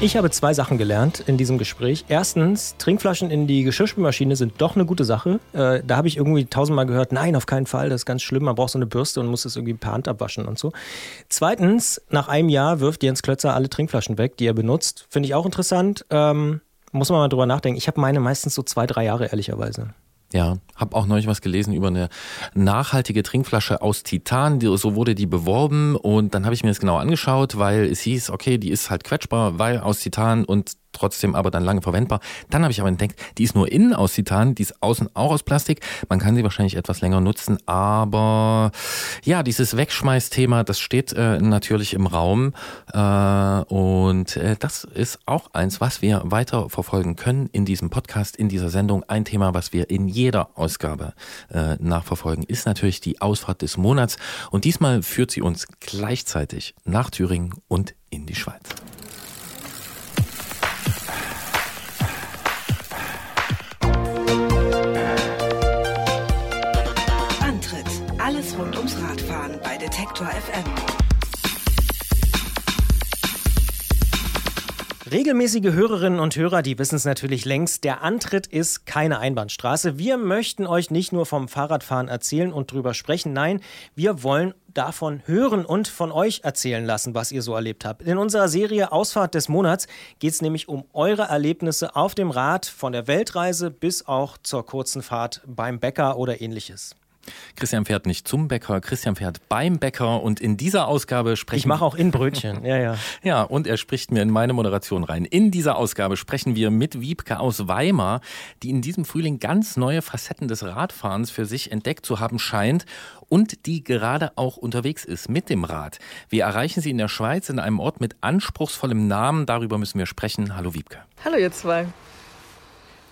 Ich habe zwei Sachen gelernt in diesem Gespräch. Erstens, Trinkflaschen in die Geschirrspülmaschine sind doch eine gute Sache. Äh, da habe ich irgendwie tausendmal gehört, nein, auf keinen Fall, das ist ganz schlimm, man braucht so eine Bürste und muss es irgendwie per Hand abwaschen und so. Zweitens, nach einem Jahr wirft Jens Klötzer alle Trinkflaschen weg, die er benutzt. Finde ich auch interessant. Ähm, muss man mal drüber nachdenken. Ich habe meine meistens so zwei, drei Jahre, ehrlicherweise. Ja, habe auch neulich was gelesen über eine nachhaltige Trinkflasche aus Titan. So wurde die beworben und dann habe ich mir das genau angeschaut, weil es hieß, okay, die ist halt quetschbar, weil aus Titan und trotzdem aber dann lange verwendbar. Dann habe ich aber entdeckt, die ist nur innen aus Titan, die ist außen auch aus Plastik. Man kann sie wahrscheinlich etwas länger nutzen, aber ja, dieses Wegschmeißthema, das steht äh, natürlich im Raum äh, und äh, das ist auch eins, was wir weiter verfolgen können in diesem Podcast, in dieser Sendung. Ein Thema, was wir in jeder Ausgabe äh, nachverfolgen, ist natürlich die Ausfahrt des Monats und diesmal führt sie uns gleichzeitig nach Thüringen und in die Schweiz. Detektor FM. Regelmäßige Hörerinnen und Hörer, die wissen es natürlich längst, der Antritt ist keine Einbahnstraße. Wir möchten euch nicht nur vom Fahrradfahren erzählen und drüber sprechen, nein, wir wollen davon hören und von euch erzählen lassen, was ihr so erlebt habt. In unserer Serie Ausfahrt des Monats geht es nämlich um eure Erlebnisse auf dem Rad, von der Weltreise bis auch zur kurzen Fahrt beim Bäcker oder ähnliches. Christian fährt nicht zum Bäcker, Christian fährt beim Bäcker und in dieser Ausgabe sprechen Ich mache auch in Brötchen, ja, ja. Ja, und er spricht mir in meine Moderation rein. In dieser Ausgabe sprechen wir mit Wiebke aus Weimar, die in diesem Frühling ganz neue Facetten des Radfahrens für sich entdeckt zu haben scheint und die gerade auch unterwegs ist mit dem Rad. Wir erreichen sie in der Schweiz in einem Ort mit anspruchsvollem Namen. Darüber müssen wir sprechen. Hallo Wiebke. Hallo ihr zwei.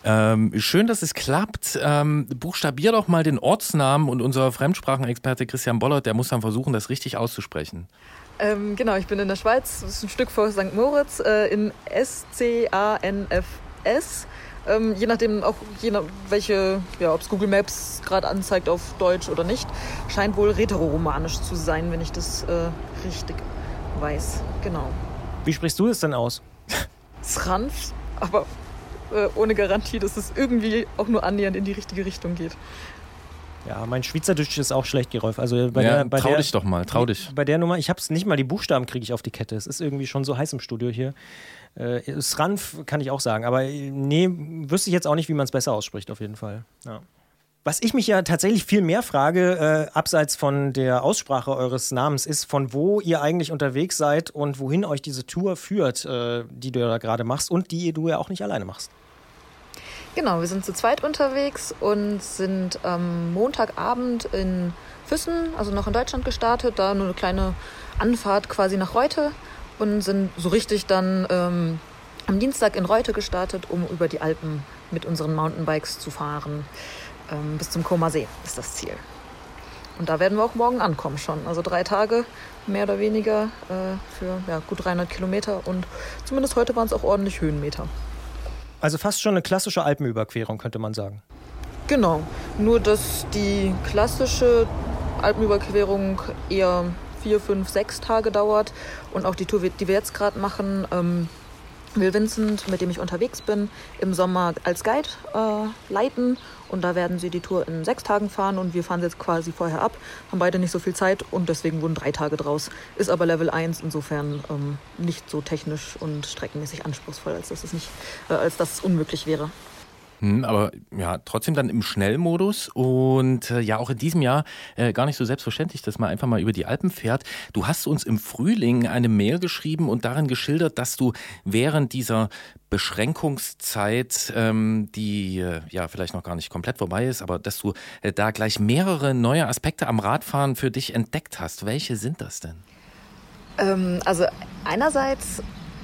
Ähm, schön, dass es klappt. Ähm, buchstabier doch mal den Ortsnamen und unser Fremdsprachenexperte Christian Bollert, der muss dann versuchen, das richtig auszusprechen. Ähm, genau, ich bin in der Schweiz, das ist ein Stück vor St. Moritz, äh, in S-C-A-N-F-S. Ähm, je nachdem auch, je nach welche, ja, ob es Google Maps gerade anzeigt auf Deutsch oder nicht, scheint wohl rätoromanisch zu sein, wenn ich das äh, richtig weiß. Genau. Wie sprichst du es denn aus? Sranf, aber äh, ohne Garantie, dass es irgendwie auch nur annähernd in die richtige Richtung geht. Ja, mein Schweizerdeutsch ist auch schlecht, Gerolf. Also bei Ja, der, bei trau der, dich doch mal, trau dich. Bei der Nummer, ich hab's nicht mal, die Buchstaben kriege ich auf die Kette. Es ist irgendwie schon so heiß im Studio hier. Äh, Sranf kann ich auch sagen, aber äh, nee, wüsste ich jetzt auch nicht, wie man es besser ausspricht, auf jeden Fall. Ja. Was ich mich ja tatsächlich viel mehr frage, äh, abseits von der Aussprache eures Namens, ist, von wo ihr eigentlich unterwegs seid und wohin euch diese Tour führt, äh, die du ja gerade machst und die du ja auch nicht alleine machst. Genau, wir sind zu zweit unterwegs und sind am Montagabend in Füssen, also noch in Deutschland gestartet, da nur eine kleine Anfahrt quasi nach Reute und sind so richtig dann ähm, am Dienstag in Reute gestartet, um über die Alpen mit unseren Mountainbikes zu fahren. Ähm, bis zum Koma See ist das Ziel. Und da werden wir auch morgen ankommen schon. Also drei Tage mehr oder weniger äh, für ja, gut 300 Kilometer und zumindest heute waren es auch ordentlich Höhenmeter. Also fast schon eine klassische Alpenüberquerung, könnte man sagen. Genau, nur dass die klassische Alpenüberquerung eher vier, fünf, sechs Tage dauert und auch die Tour, die wir jetzt gerade machen, ähm, will Vincent, mit dem ich unterwegs bin, im Sommer als Guide äh, leiten und da werden sie die Tour in sechs Tagen fahren und wir fahren jetzt quasi vorher ab, haben beide nicht so viel Zeit und deswegen wurden drei Tage draus. Ist aber Level 1, insofern ähm, nicht so technisch und streckenmäßig anspruchsvoll, als dass es, nicht, äh, als dass es unmöglich wäre. Hm, aber ja, trotzdem dann im Schnellmodus und äh, ja auch in diesem Jahr äh, gar nicht so selbstverständlich, dass man einfach mal über die Alpen fährt. Du hast uns im Frühling eine Mail geschrieben und darin geschildert, dass du während dieser Beschränkungszeit, ähm, die äh, ja vielleicht noch gar nicht komplett vorbei ist, aber dass du äh, da gleich mehrere neue Aspekte am Radfahren für dich entdeckt hast. Welche sind das denn? Ähm, also einerseits,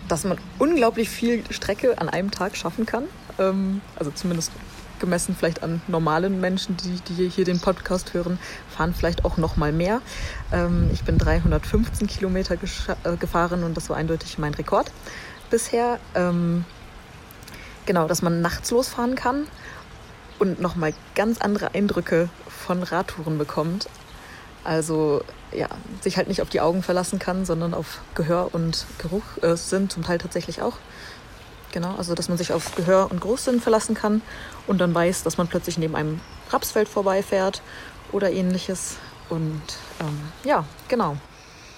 dass man unglaublich viel Strecke an einem Tag schaffen kann. Ähm, also zumindest gemessen vielleicht an normalen Menschen, die, die hier den Podcast hören, fahren vielleicht auch noch mal mehr. Ähm, ich bin 315 Kilometer äh, gefahren und das war eindeutig mein Rekord bisher. Ähm, genau, dass man nachts losfahren kann und noch mal ganz andere Eindrücke von Radtouren bekommt. Also ja, sich halt nicht auf die Augen verlassen kann, sondern auf Gehör und Geruch äh, sind zum Teil tatsächlich auch. Genau, also dass man sich auf Gehör und Geruchssinn verlassen kann und dann weiß, dass man plötzlich neben einem Rapsfeld vorbeifährt oder ähnliches. Und ähm, ja, genau.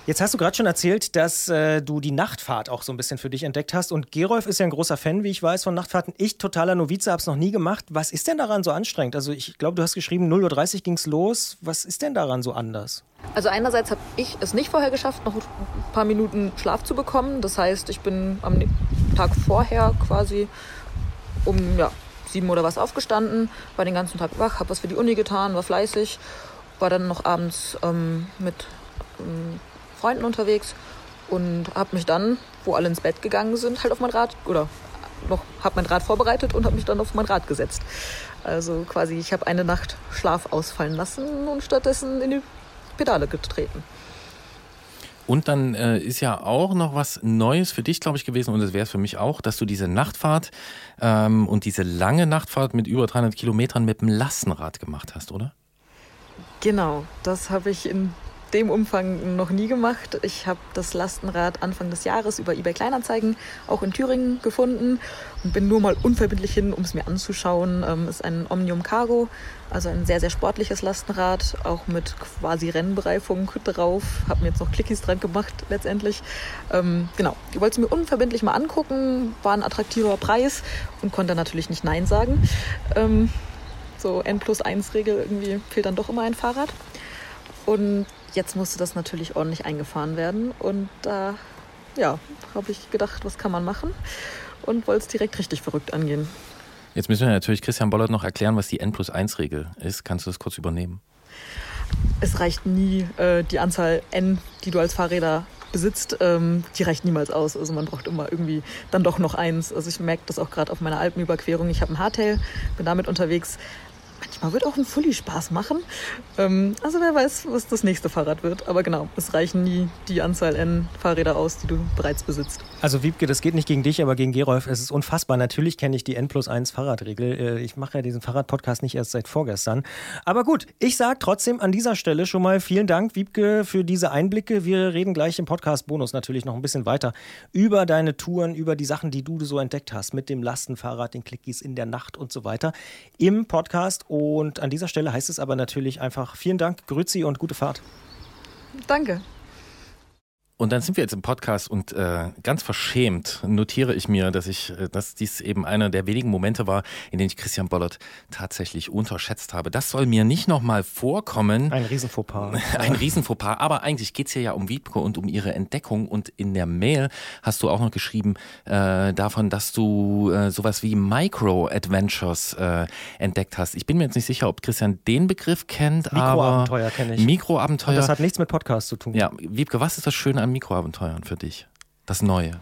Jetzt hast du gerade schon erzählt, dass äh, du die Nachtfahrt auch so ein bisschen für dich entdeckt hast. Und Gerolf ist ja ein großer Fan, wie ich weiß, von Nachtfahrten. Ich, totaler Novize, habe es noch nie gemacht. Was ist denn daran so anstrengend? Also ich glaube, du hast geschrieben, 0.30 Uhr ging es los. Was ist denn daran so anders? Also einerseits habe ich es nicht vorher geschafft, noch ein paar Minuten Schlaf zu bekommen. Das heißt, ich bin am Tag vorher quasi um ja, sieben oder was aufgestanden, war den ganzen Tag wach, habe was für die Uni getan, war fleißig, war dann noch abends ähm, mit ähm, Freunden unterwegs und habe mich dann, wo alle ins Bett gegangen sind, halt auf mein Rad oder noch habe mein Rad vorbereitet und habe mich dann auf mein Rad gesetzt. Also quasi, ich habe eine Nacht Schlaf ausfallen lassen und stattdessen in die Pedale getreten. Und dann äh, ist ja auch noch was Neues für dich, glaube ich, gewesen, und das wäre es für mich auch, dass du diese Nachtfahrt ähm, und diese lange Nachtfahrt mit über 300 Kilometern mit dem Lastenrad gemacht hast, oder? Genau, das habe ich in dem Umfang noch nie gemacht. Ich habe das Lastenrad Anfang des Jahres über eBay Kleinanzeigen auch in Thüringen gefunden und bin nur mal unverbindlich hin, um es mir anzuschauen. Ähm, ist ein Omnium Cargo, also ein sehr, sehr sportliches Lastenrad, auch mit quasi Rennbereifung drauf. Habe mir jetzt noch Clickies dran gemacht letztendlich. Ähm, genau, ich wollte es mir unverbindlich mal angucken, war ein attraktiver Preis und konnte natürlich nicht Nein sagen. Ähm, so N plus 1 Regel, irgendwie fehlt dann doch immer ein Fahrrad. Und jetzt musste das natürlich ordentlich eingefahren werden. Und da ja, habe ich gedacht, was kann man machen? Und wollte es direkt richtig verrückt angehen. Jetzt müssen wir natürlich Christian Bollert noch erklären, was die N plus 1 Regel ist. Kannst du das kurz übernehmen? Es reicht nie äh, die Anzahl N, die du als Fahrräder besitzt, ähm, die reicht niemals aus. Also man braucht immer irgendwie dann doch noch eins. Also ich merke das auch gerade auf meiner Alpenüberquerung. Ich habe ein Hardtail, bin damit unterwegs. Manchmal wird auch ein Fully Spaß machen. Ähm, also wer weiß, was das nächste Fahrrad wird. Aber genau, es reichen nie die Anzahl N Fahrräder aus, die du bereits besitzt. Also Wiebke, das geht nicht gegen dich, aber gegen Gerolf. Es ist unfassbar. Natürlich kenne ich die N plus 1 Fahrradregel. Äh, Ich mache ja diesen Fahrradpodcast nicht erst seit vorgestern. Aber gut, ich sage trotzdem an dieser Stelle schon mal vielen Dank, Wiebke, für diese Einblicke. Wir reden gleich im Podcast-Bonus natürlich noch ein bisschen weiter über deine Touren, über die Sachen, die du so entdeckt hast mit dem Lastenfahrrad, den Clickies in der Nacht und so weiter im Podcast. Und an dieser Stelle heißt es aber natürlich einfach vielen Dank, Grüezi und gute Fahrt. Danke. Und dann sind wir jetzt im Podcast und äh, ganz verschämt notiere ich mir, dass ich, äh, dass dies eben einer der wenigen Momente war, in denen ich Christian Bollert tatsächlich unterschätzt habe. Das soll mir nicht nochmal vorkommen. Ein Riesenfauxpas. Ein Riesenfauxpas. Aber eigentlich geht's hier ja um Wiebke und um ihre Entdeckung. Und in der Mail hast du auch noch geschrieben äh, davon, dass du äh, sowas wie Micro-Adventures äh, entdeckt hast. Ich bin mir jetzt nicht sicher, ob Christian den Begriff kennt. Mikroabenteuer kenne ich. Mikroabenteuer. Und das hat nichts mit Podcast zu tun. Ja, Wiebke, was ist das Schöne an Mikroabenteuern für dich? Das Neue.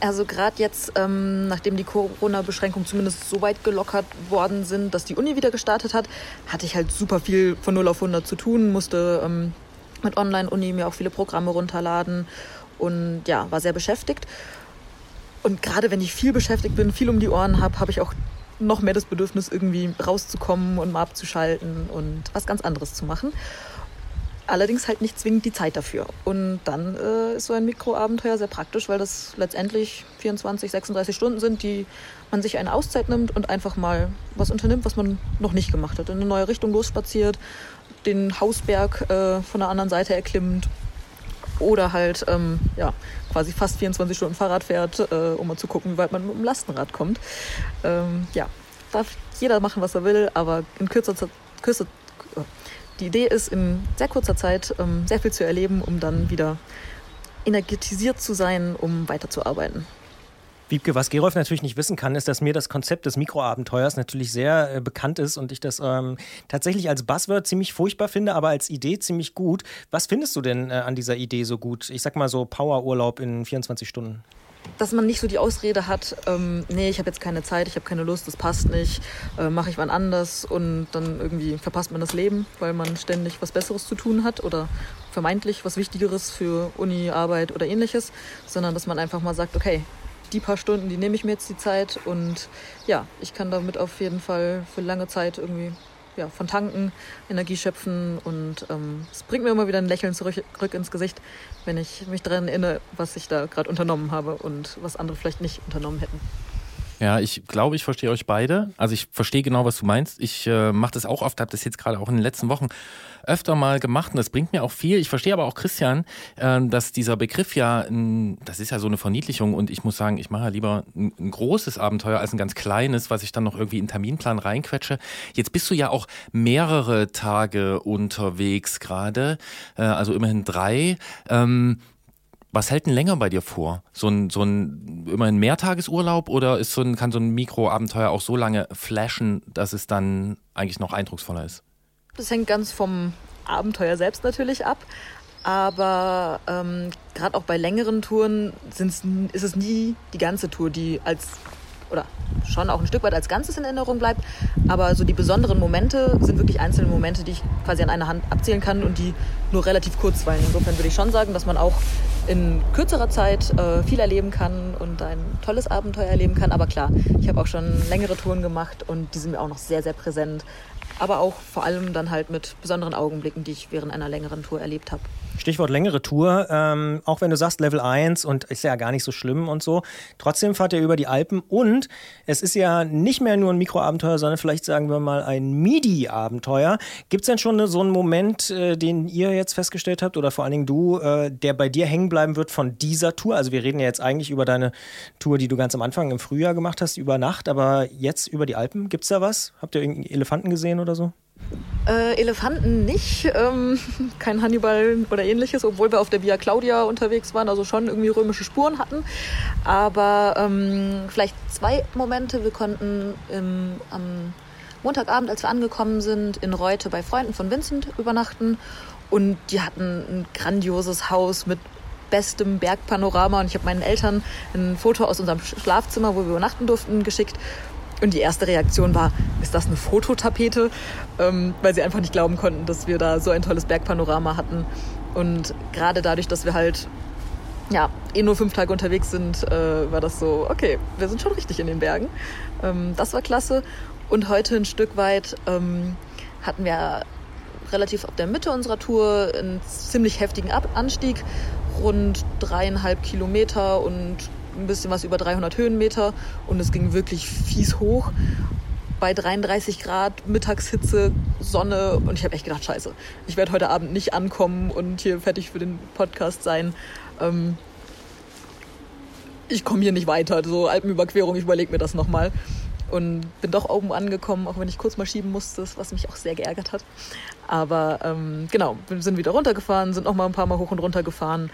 Also gerade jetzt, ähm, nachdem die Corona-Beschränkungen zumindest so weit gelockert worden sind, dass die Uni wieder gestartet hat, hatte ich halt super viel von 0 auf 100 zu tun, musste ähm, mit Online-Uni mir auch viele Programme runterladen und ja, war sehr beschäftigt. Und gerade wenn ich viel beschäftigt bin, viel um die Ohren habe, habe ich auch noch mehr das Bedürfnis, irgendwie rauszukommen und mal abzuschalten und was ganz anderes zu machen. Allerdings halt nicht zwingend die Zeit dafür. Und dann äh, ist so ein Mikroabenteuer sehr praktisch, weil das letztendlich 24, 36 Stunden sind, die man sich eine Auszeit nimmt und einfach mal was unternimmt, was man noch nicht gemacht hat. In eine neue Richtung losspaziert, den Hausberg äh, von der anderen Seite erklimmt oder halt ähm, ja, quasi fast 24 Stunden Fahrrad fährt, äh, um mal zu gucken, wie weit man mit dem Lastenrad kommt. Ähm, ja, darf jeder machen, was er will, aber in kürzer Zeit, kürzer, die Idee ist, in sehr kurzer Zeit ähm, sehr viel zu erleben, um dann wieder energetisiert zu sein, um weiterzuarbeiten. Wiebke, was Gerolf natürlich nicht wissen kann, ist, dass mir das Konzept des Mikroabenteuers natürlich sehr äh, bekannt ist und ich das ähm, tatsächlich als Buzzword ziemlich furchtbar finde, aber als Idee ziemlich gut. Was findest du denn äh, an dieser Idee so gut? Ich sag mal so Powerurlaub in 24 Stunden. Dass man nicht so die Ausrede hat, ähm, nee, ich habe jetzt keine Zeit, ich habe keine Lust, das passt nicht, äh, mache ich wann anders und dann irgendwie verpasst man das Leben, weil man ständig was Besseres zu tun hat oder vermeintlich was Wichtigeres für Uni, Arbeit oder ähnliches, sondern dass man einfach mal sagt, okay, die paar Stunden, die nehme ich mir jetzt die Zeit und ja, ich kann damit auf jeden Fall für lange Zeit irgendwie ja, von tanken, Energie schöpfen und ähm, es bringt mir immer wieder ein Lächeln zurück, zurück ins Gesicht, wenn ich mich daran erinnere, was ich da gerade unternommen habe und was andere vielleicht nicht unternommen hätten. Ja, ich glaube, ich verstehe euch beide. Also ich verstehe genau, was du meinst. Ich äh, mache das auch oft, habe das jetzt gerade auch in den letzten Wochen öfter mal gemacht und das bringt mir auch viel. Ich verstehe aber auch Christian, äh, dass dieser Begriff ja, ein, das ist ja so eine Verniedlichung und ich muss sagen, ich mache ja lieber ein, ein großes Abenteuer als ein ganz kleines, was ich dann noch irgendwie in Terminplan reinquetsche. Jetzt bist du ja auch mehrere Tage unterwegs gerade, äh, also immerhin drei. Ähm, was hält denn länger bei dir vor? So ein, so ein immerhin Mehrtagesurlaub oder ist so ein, kann so ein Mikroabenteuer auch so lange flashen, dass es dann eigentlich noch eindrucksvoller ist? Das hängt ganz vom Abenteuer selbst natürlich ab. Aber ähm, gerade auch bei längeren Touren sind's, ist es nie die ganze Tour, die als oder schon auch ein Stück weit als Ganzes in Erinnerung bleibt. Aber so die besonderen Momente sind wirklich einzelne Momente, die ich quasi an einer Hand abzählen kann und die nur relativ kurz waren. Insofern würde ich schon sagen, dass man auch in kürzerer Zeit äh, viel erleben kann und ein tolles Abenteuer erleben kann. Aber klar, ich habe auch schon längere Touren gemacht und die sind mir auch noch sehr, sehr präsent. Aber auch vor allem dann halt mit besonderen Augenblicken, die ich während einer längeren Tour erlebt habe. Stichwort längere Tour, ähm, auch wenn du sagst Level 1 und ist ja gar nicht so schlimm und so, trotzdem fahrt ihr über die Alpen und es ist ja nicht mehr nur ein Mikroabenteuer, sondern vielleicht sagen wir mal ein MIDI-Abenteuer. Gibt es denn schon so einen Moment, äh, den ihr jetzt festgestellt habt oder vor allen Dingen du, äh, der bei dir hängen bleiben wird von dieser Tour? Also wir reden ja jetzt eigentlich über deine Tour, die du ganz am Anfang im Frühjahr gemacht hast, über Nacht, aber jetzt über die Alpen, gibt es da was? Habt ihr irgendeinen Elefanten gesehen oder so? Äh, Elefanten nicht, ähm, kein Hannibal oder ähnliches, obwohl wir auf der Via Claudia unterwegs waren, also schon irgendwie römische Spuren hatten. Aber ähm, vielleicht zwei Momente. Wir konnten im, am Montagabend, als wir angekommen sind, in Reute bei Freunden von Vincent übernachten. Und die hatten ein grandioses Haus mit bestem Bergpanorama. Und ich habe meinen Eltern ein Foto aus unserem Schlafzimmer, wo wir übernachten durften, geschickt. Und die erste Reaktion war, ist das eine Fototapete? Ähm, weil sie einfach nicht glauben konnten, dass wir da so ein tolles Bergpanorama hatten. Und gerade dadurch, dass wir halt ja, eh nur fünf Tage unterwegs sind, äh, war das so, okay, wir sind schon richtig in den Bergen. Ähm, das war klasse. Und heute ein Stück weit ähm, hatten wir relativ auf der Mitte unserer Tour einen ziemlich heftigen Ab Anstieg, rund dreieinhalb Kilometer und ein bisschen was über 300 Höhenmeter und es ging wirklich fies hoch. Bei 33 Grad, Mittagshitze, Sonne und ich habe echt gedacht, scheiße, ich werde heute Abend nicht ankommen und hier fertig für den Podcast sein. Ähm, ich komme hier nicht weiter, so Alpenüberquerung, ich überlege mir das nochmal. Und bin doch oben angekommen, auch wenn ich kurz mal schieben musste, was mich auch sehr geärgert hat. Aber ähm, genau, sind wieder runtergefahren, sind noch mal ein paar Mal hoch und runter gefahren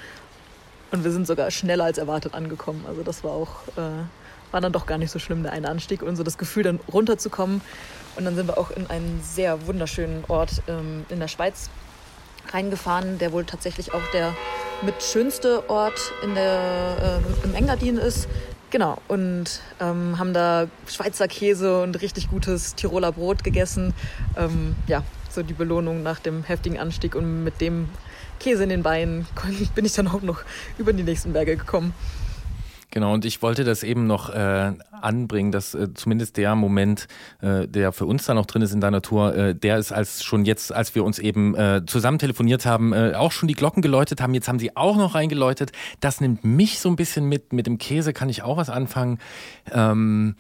und wir sind sogar schneller als erwartet angekommen. Also das war auch, äh, war dann doch gar nicht so schlimm, der eine Anstieg und so das Gefühl, dann runterzukommen. Und dann sind wir auch in einen sehr wunderschönen Ort ähm, in der Schweiz reingefahren, der wohl tatsächlich auch der mit schönste Ort in der, äh, im Engadin ist. Genau, und ähm, haben da Schweizer Käse und richtig gutes Tiroler Brot gegessen. Ähm, ja, so die Belohnung nach dem heftigen Anstieg und mit dem Käse in den Beinen bin ich dann auch noch über die nächsten Berge gekommen. Genau, und ich wollte das eben noch äh, anbringen, dass äh, zumindest der Moment, äh, der für uns da noch drin ist in deiner Tour, äh, der ist als schon jetzt, als wir uns eben äh, zusammen telefoniert haben, äh, auch schon die Glocken geläutet haben. Jetzt haben sie auch noch reingeläutet. Das nimmt mich so ein bisschen mit. Mit dem Käse kann ich auch was anfangen. Ähm,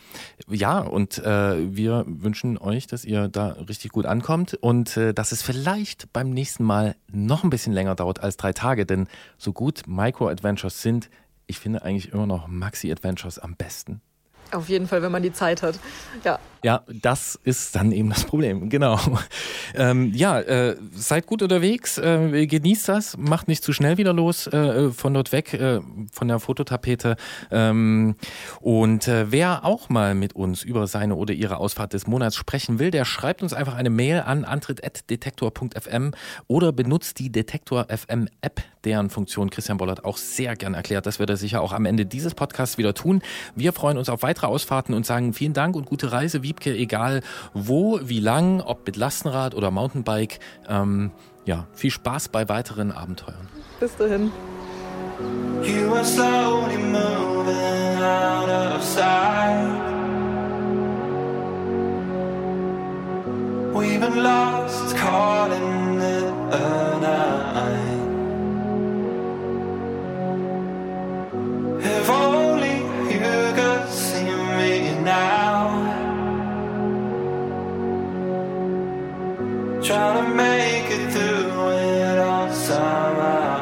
ja, und äh, wir wünschen euch, dass ihr da richtig gut ankommt und äh, dass es vielleicht beim nächsten Mal noch ein bisschen länger dauert als drei Tage, denn so gut Micro-Adventures sind, ich finde eigentlich immer noch Maxi-Adventures am besten. Auf jeden Fall, wenn man die Zeit hat. Ja. Ja, das ist dann eben das Problem, genau. Ähm, ja, äh, seid gut unterwegs, äh, genießt das, macht nicht zu schnell wieder los äh, von dort weg, äh, von der Fototapete. Ähm, und äh, wer auch mal mit uns über seine oder ihre Ausfahrt des Monats sprechen will, der schreibt uns einfach eine Mail an antritt.detektor.fm oder benutzt die Detektor FM App, deren Funktion Christian Bollert auch sehr gern erklärt. Das wird er sicher auch am Ende dieses Podcasts wieder tun. Wir freuen uns auf weitere Ausfahrten und sagen vielen Dank und gute Reise, Wiebke, egal wo, wie lang, ob mit Lastenrad oder Mountainbike. Ähm, ja, viel Spaß bei weiteren Abenteuern. Bis dahin. You are slowly moving out of sight. We've been lost, calling it a night. If only now. Trying to make it through it all somehow.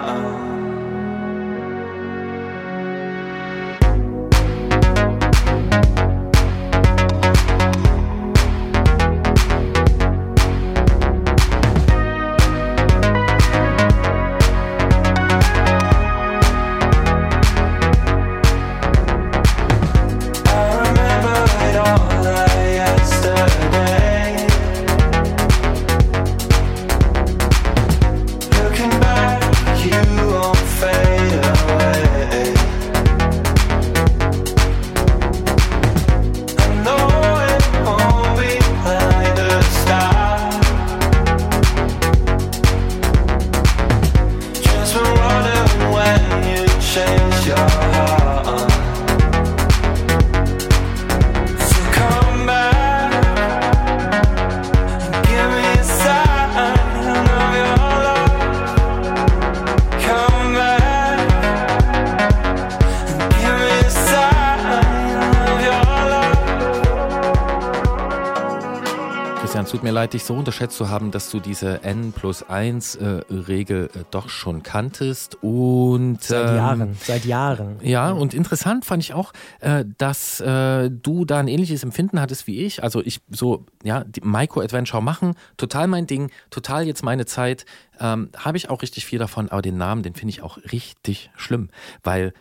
Leid, dich so unterschätzt zu haben, dass du diese N plus 1 äh, Regel äh, doch schon kanntest und Seit ähm, Jahren, seit Jahren. Ja, und interessant fand ich auch, äh, dass äh, du da ein ähnliches Empfinden hattest wie ich. Also ich so, ja, die Micro-Adventure machen, total mein Ding, total jetzt meine Zeit. Ähm, Habe ich auch richtig viel davon, aber den Namen, den finde ich auch richtig schlimm, weil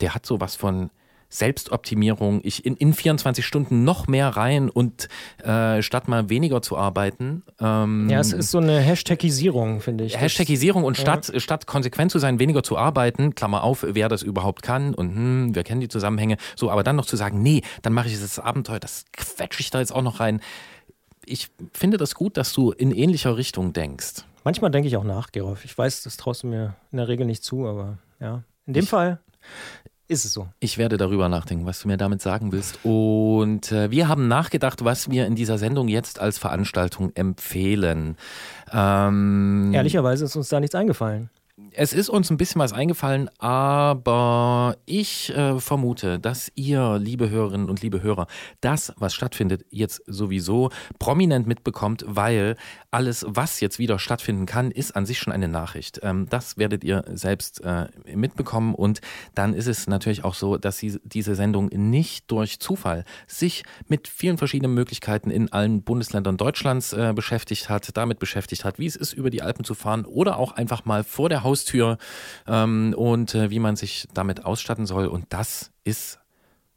der hat sowas von Selbstoptimierung, ich in, in 24 Stunden noch mehr rein und äh, statt mal weniger zu arbeiten. Ähm, Ja, es ist so eine Hashtagisierung, finde ich. Hashtagisierung und Ja. statt, statt konsequent zu sein, weniger zu arbeiten, Klammer auf, wer das überhaupt kann und hm, wir kennen die Zusammenhänge, so, aber dann noch zu sagen, nee, dann mache ich das Abenteuer, das quetsche ich da jetzt auch noch rein. Ich finde das gut, dass du in ähnlicher Richtung denkst. Manchmal denke ich auch nach, Gerolf. Ich weiß, das traust du mir in der Regel nicht zu, aber ja. In dem Fall ist es so. Ich werde darüber nachdenken, was du mir damit sagen willst. Und äh, wir haben nachgedacht, was wir in dieser Sendung jetzt als Veranstaltung empfehlen. Ähm, Ehrlicherweise ist uns da nichts eingefallen. Es ist uns ein bisschen was eingefallen, aber ich äh, vermute, dass ihr, liebe Hörerinnen und liebe Hörer, das, was stattfindet, jetzt sowieso prominent mitbekommt, weil alles, was jetzt wieder stattfinden kann, ist an sich schon eine Nachricht. Ähm, das werdet ihr selbst äh, mitbekommen und dann ist es natürlich auch so, dass sie, diese Sendung nicht durch Zufall sich mit vielen verschiedenen Möglichkeiten in allen Bundesländern Deutschlands äh, beschäftigt hat, damit beschäftigt hat, wie es ist, über die Alpen zu fahren oder auch einfach mal vor der Haustür ähm, und äh, wie man sich damit ausstatten soll. Und das ist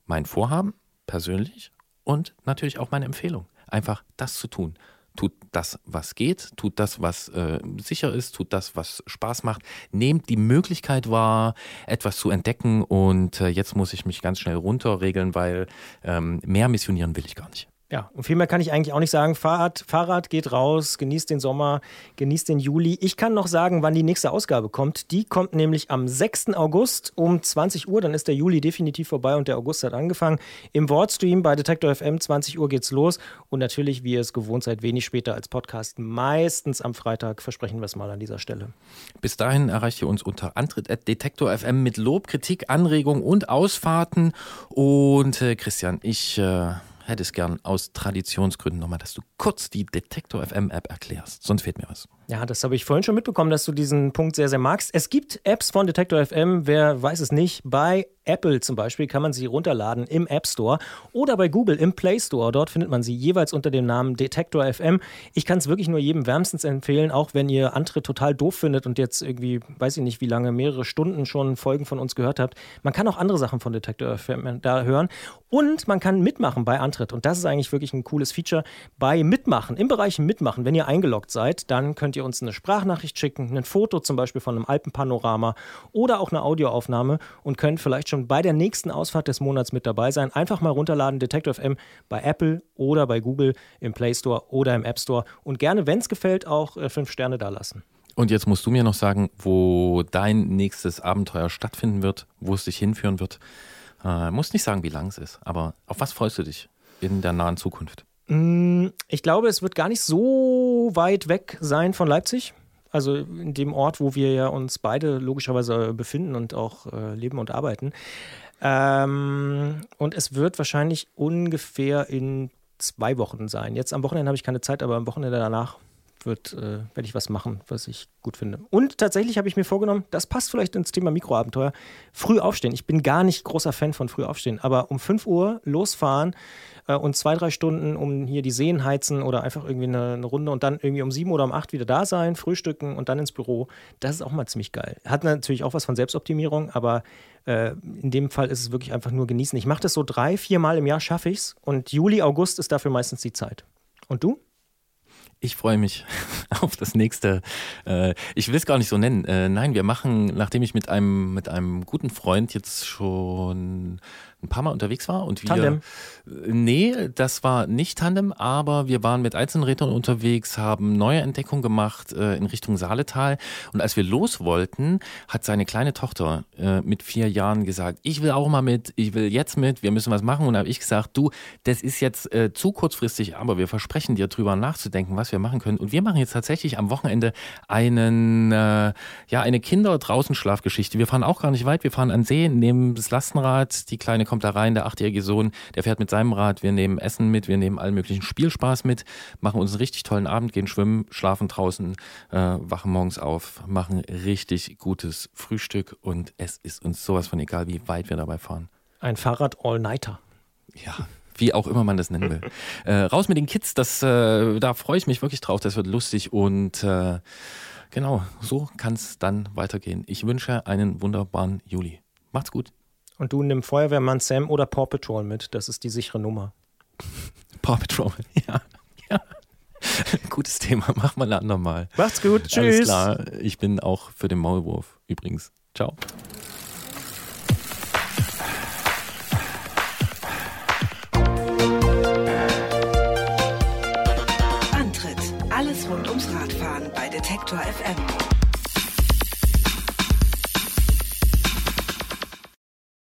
mein Vorhaben persönlich und natürlich auch meine Empfehlung, einfach das zu tun. Tut das, was geht, tut das, was äh, sicher ist, tut das, was Spaß macht. Nehmt die Möglichkeit wahr, etwas zu entdecken und äh, jetzt muss ich mich ganz schnell runterregeln, weil ähm, mehr missionieren will ich gar nicht. Ja, und viel mehr kann ich eigentlich auch nicht sagen. Fahrrad, Fahrrad geht raus, genießt den Sommer, genießt den Juli. Ich kann noch sagen, wann die nächste Ausgabe kommt. Die kommt nämlich am 6. August um 20 Uhr. Dann ist der Juli definitiv vorbei und der August hat angefangen. Im Wordstream bei Detektor FM, 20 Uhr geht's los. Und natürlich, wie ihr es gewohnt seid, wenig später als Podcast. Meistens am Freitag, versprechen wir es mal an dieser Stelle. Bis dahin erreicht ihr uns unter Antritt FM mit Lob, Kritik, Anregung und Ausfahrten. Und äh, Christian, ich äh, hätte es gern aus Traditionsgründen nochmal, dass du kurz die Detektor FM App erklärst. Sonst fehlt mir was. Ja, das habe ich vorhin schon mitbekommen, dass du diesen Punkt sehr, sehr magst. Es gibt Apps von Detektor FM, wer weiß es nicht. Bei Apple zum Beispiel kann man sie runterladen im App Store oder bei Google im Play Store. Dort findet man sie jeweils unter dem Namen Detektor FM. Ich kann es wirklich nur jedem wärmstens empfehlen, auch wenn ihr Antritt total doof findet und jetzt irgendwie, weiß ich nicht, wie lange, mehrere Stunden schon Folgen von uns gehört habt. Man kann auch andere Sachen von Detektor FM da hören und man kann mitmachen bei Antritt. Und das ist eigentlich wirklich ein cooles Feature bei Mitmachen, im Bereich Mitmachen. Wenn ihr eingeloggt seid, dann könnt ihr uns eine Sprachnachricht schicken, ein Foto zum Beispiel von einem Alpenpanorama oder auch eine Audioaufnahme und könnt vielleicht schon bei der nächsten Ausfahrt des Monats mit dabei sein. Einfach mal runterladen, Detective FM bei Apple oder bei Google im Play Store oder im App Store und gerne, wenn es gefällt, auch äh, fünf Sterne da lassen. Und jetzt musst du mir noch sagen, wo dein nächstes Abenteuer stattfinden wird, wo es dich hinführen wird. Äh, musst nicht sagen, wie lang es ist, aber auf was freust du dich in der nahen Zukunft? Mm, Ich glaube, es wird gar nicht so weit weg sein von Leipzig. Also in dem Ort, wo wir ja uns beide logischerweise befinden und auch äh, leben und arbeiten. Ähm, und es wird wahrscheinlich ungefähr in zwei Wochen sein. Jetzt am Wochenende habe ich keine Zeit, aber am Wochenende danach wird, äh, werde ich was machen, was ich gut finde. Und tatsächlich habe ich mir vorgenommen, das passt vielleicht ins Thema Mikroabenteuer, früh aufstehen. Ich bin gar nicht großer Fan von früh aufstehen, aber um 5 Uhr losfahren äh, und zwei, drei Stunden um hier die Seen heizen oder einfach irgendwie eine, eine Runde und dann irgendwie um sieben oder um acht wieder da sein, frühstücken und dann ins Büro. Das ist auch mal ziemlich geil. Hat natürlich auch was von Selbstoptimierung, aber äh, in dem Fall ist es wirklich einfach nur genießen. Ich mache das so drei, vier Mal im Jahr, schaffe ich es. Und Juli, August ist dafür meistens die Zeit. Und du? Ich freue mich auf das nächste. Äh, ich will es gar nicht so nennen. Äh, nein, wir machen, nachdem ich mit einem, mit einem guten Freund jetzt schon ein paar Mal unterwegs war und wir. Tandem? Nee, das war nicht Tandem, aber wir waren mit Einzelrädern unterwegs, haben neue Entdeckungen gemacht äh, in Richtung Saaletal. Und als wir los wollten, hat seine kleine Tochter äh, mit vier Jahren gesagt, ich will auch mal mit, ich will jetzt mit, wir müssen was machen. Und da habe ich gesagt, du, das ist jetzt äh, zu kurzfristig, aber wir versprechen dir drüber nachzudenken, was wir machen können. Und wir machen jetzt tatsächlich am Wochenende einen, äh, ja, eine Kinder-Draußen-Schlafgeschichte. Wir fahren auch gar nicht weit, wir fahren an See, nehmen das Lastenrad, die Kleine kommt da rein, der achtjährige Sohn, der fährt mit seinem Rad, wir nehmen Essen mit, wir nehmen allen möglichen Spielspaß mit, machen uns einen richtig tollen Abend, gehen schwimmen, schlafen draußen, äh, wachen morgens auf, machen richtig gutes Frühstück und es ist uns sowas von egal, wie weit wir dabei fahren. Ein Fahrrad All-Nighter. Ja, wie auch immer man das nennen will. äh, raus mit den Kids, das, äh, da freue ich mich wirklich drauf, das wird lustig und äh, genau, so kann es dann weitergehen. Ich wünsche einen wunderbaren Juli. Macht's gut. Und du nimm Feuerwehrmann Sam oder Paw Patrol mit. Das ist die sichere Nummer. Paw Patrol, ja. ja. Gutes Thema, machen wir ein andermal. Macht's gut, Alles tschüss. klar, ich bin auch für den Maulwurf übrigens. Ciao. Antritt: Alles rund ums Radfahren bei Detektor FM.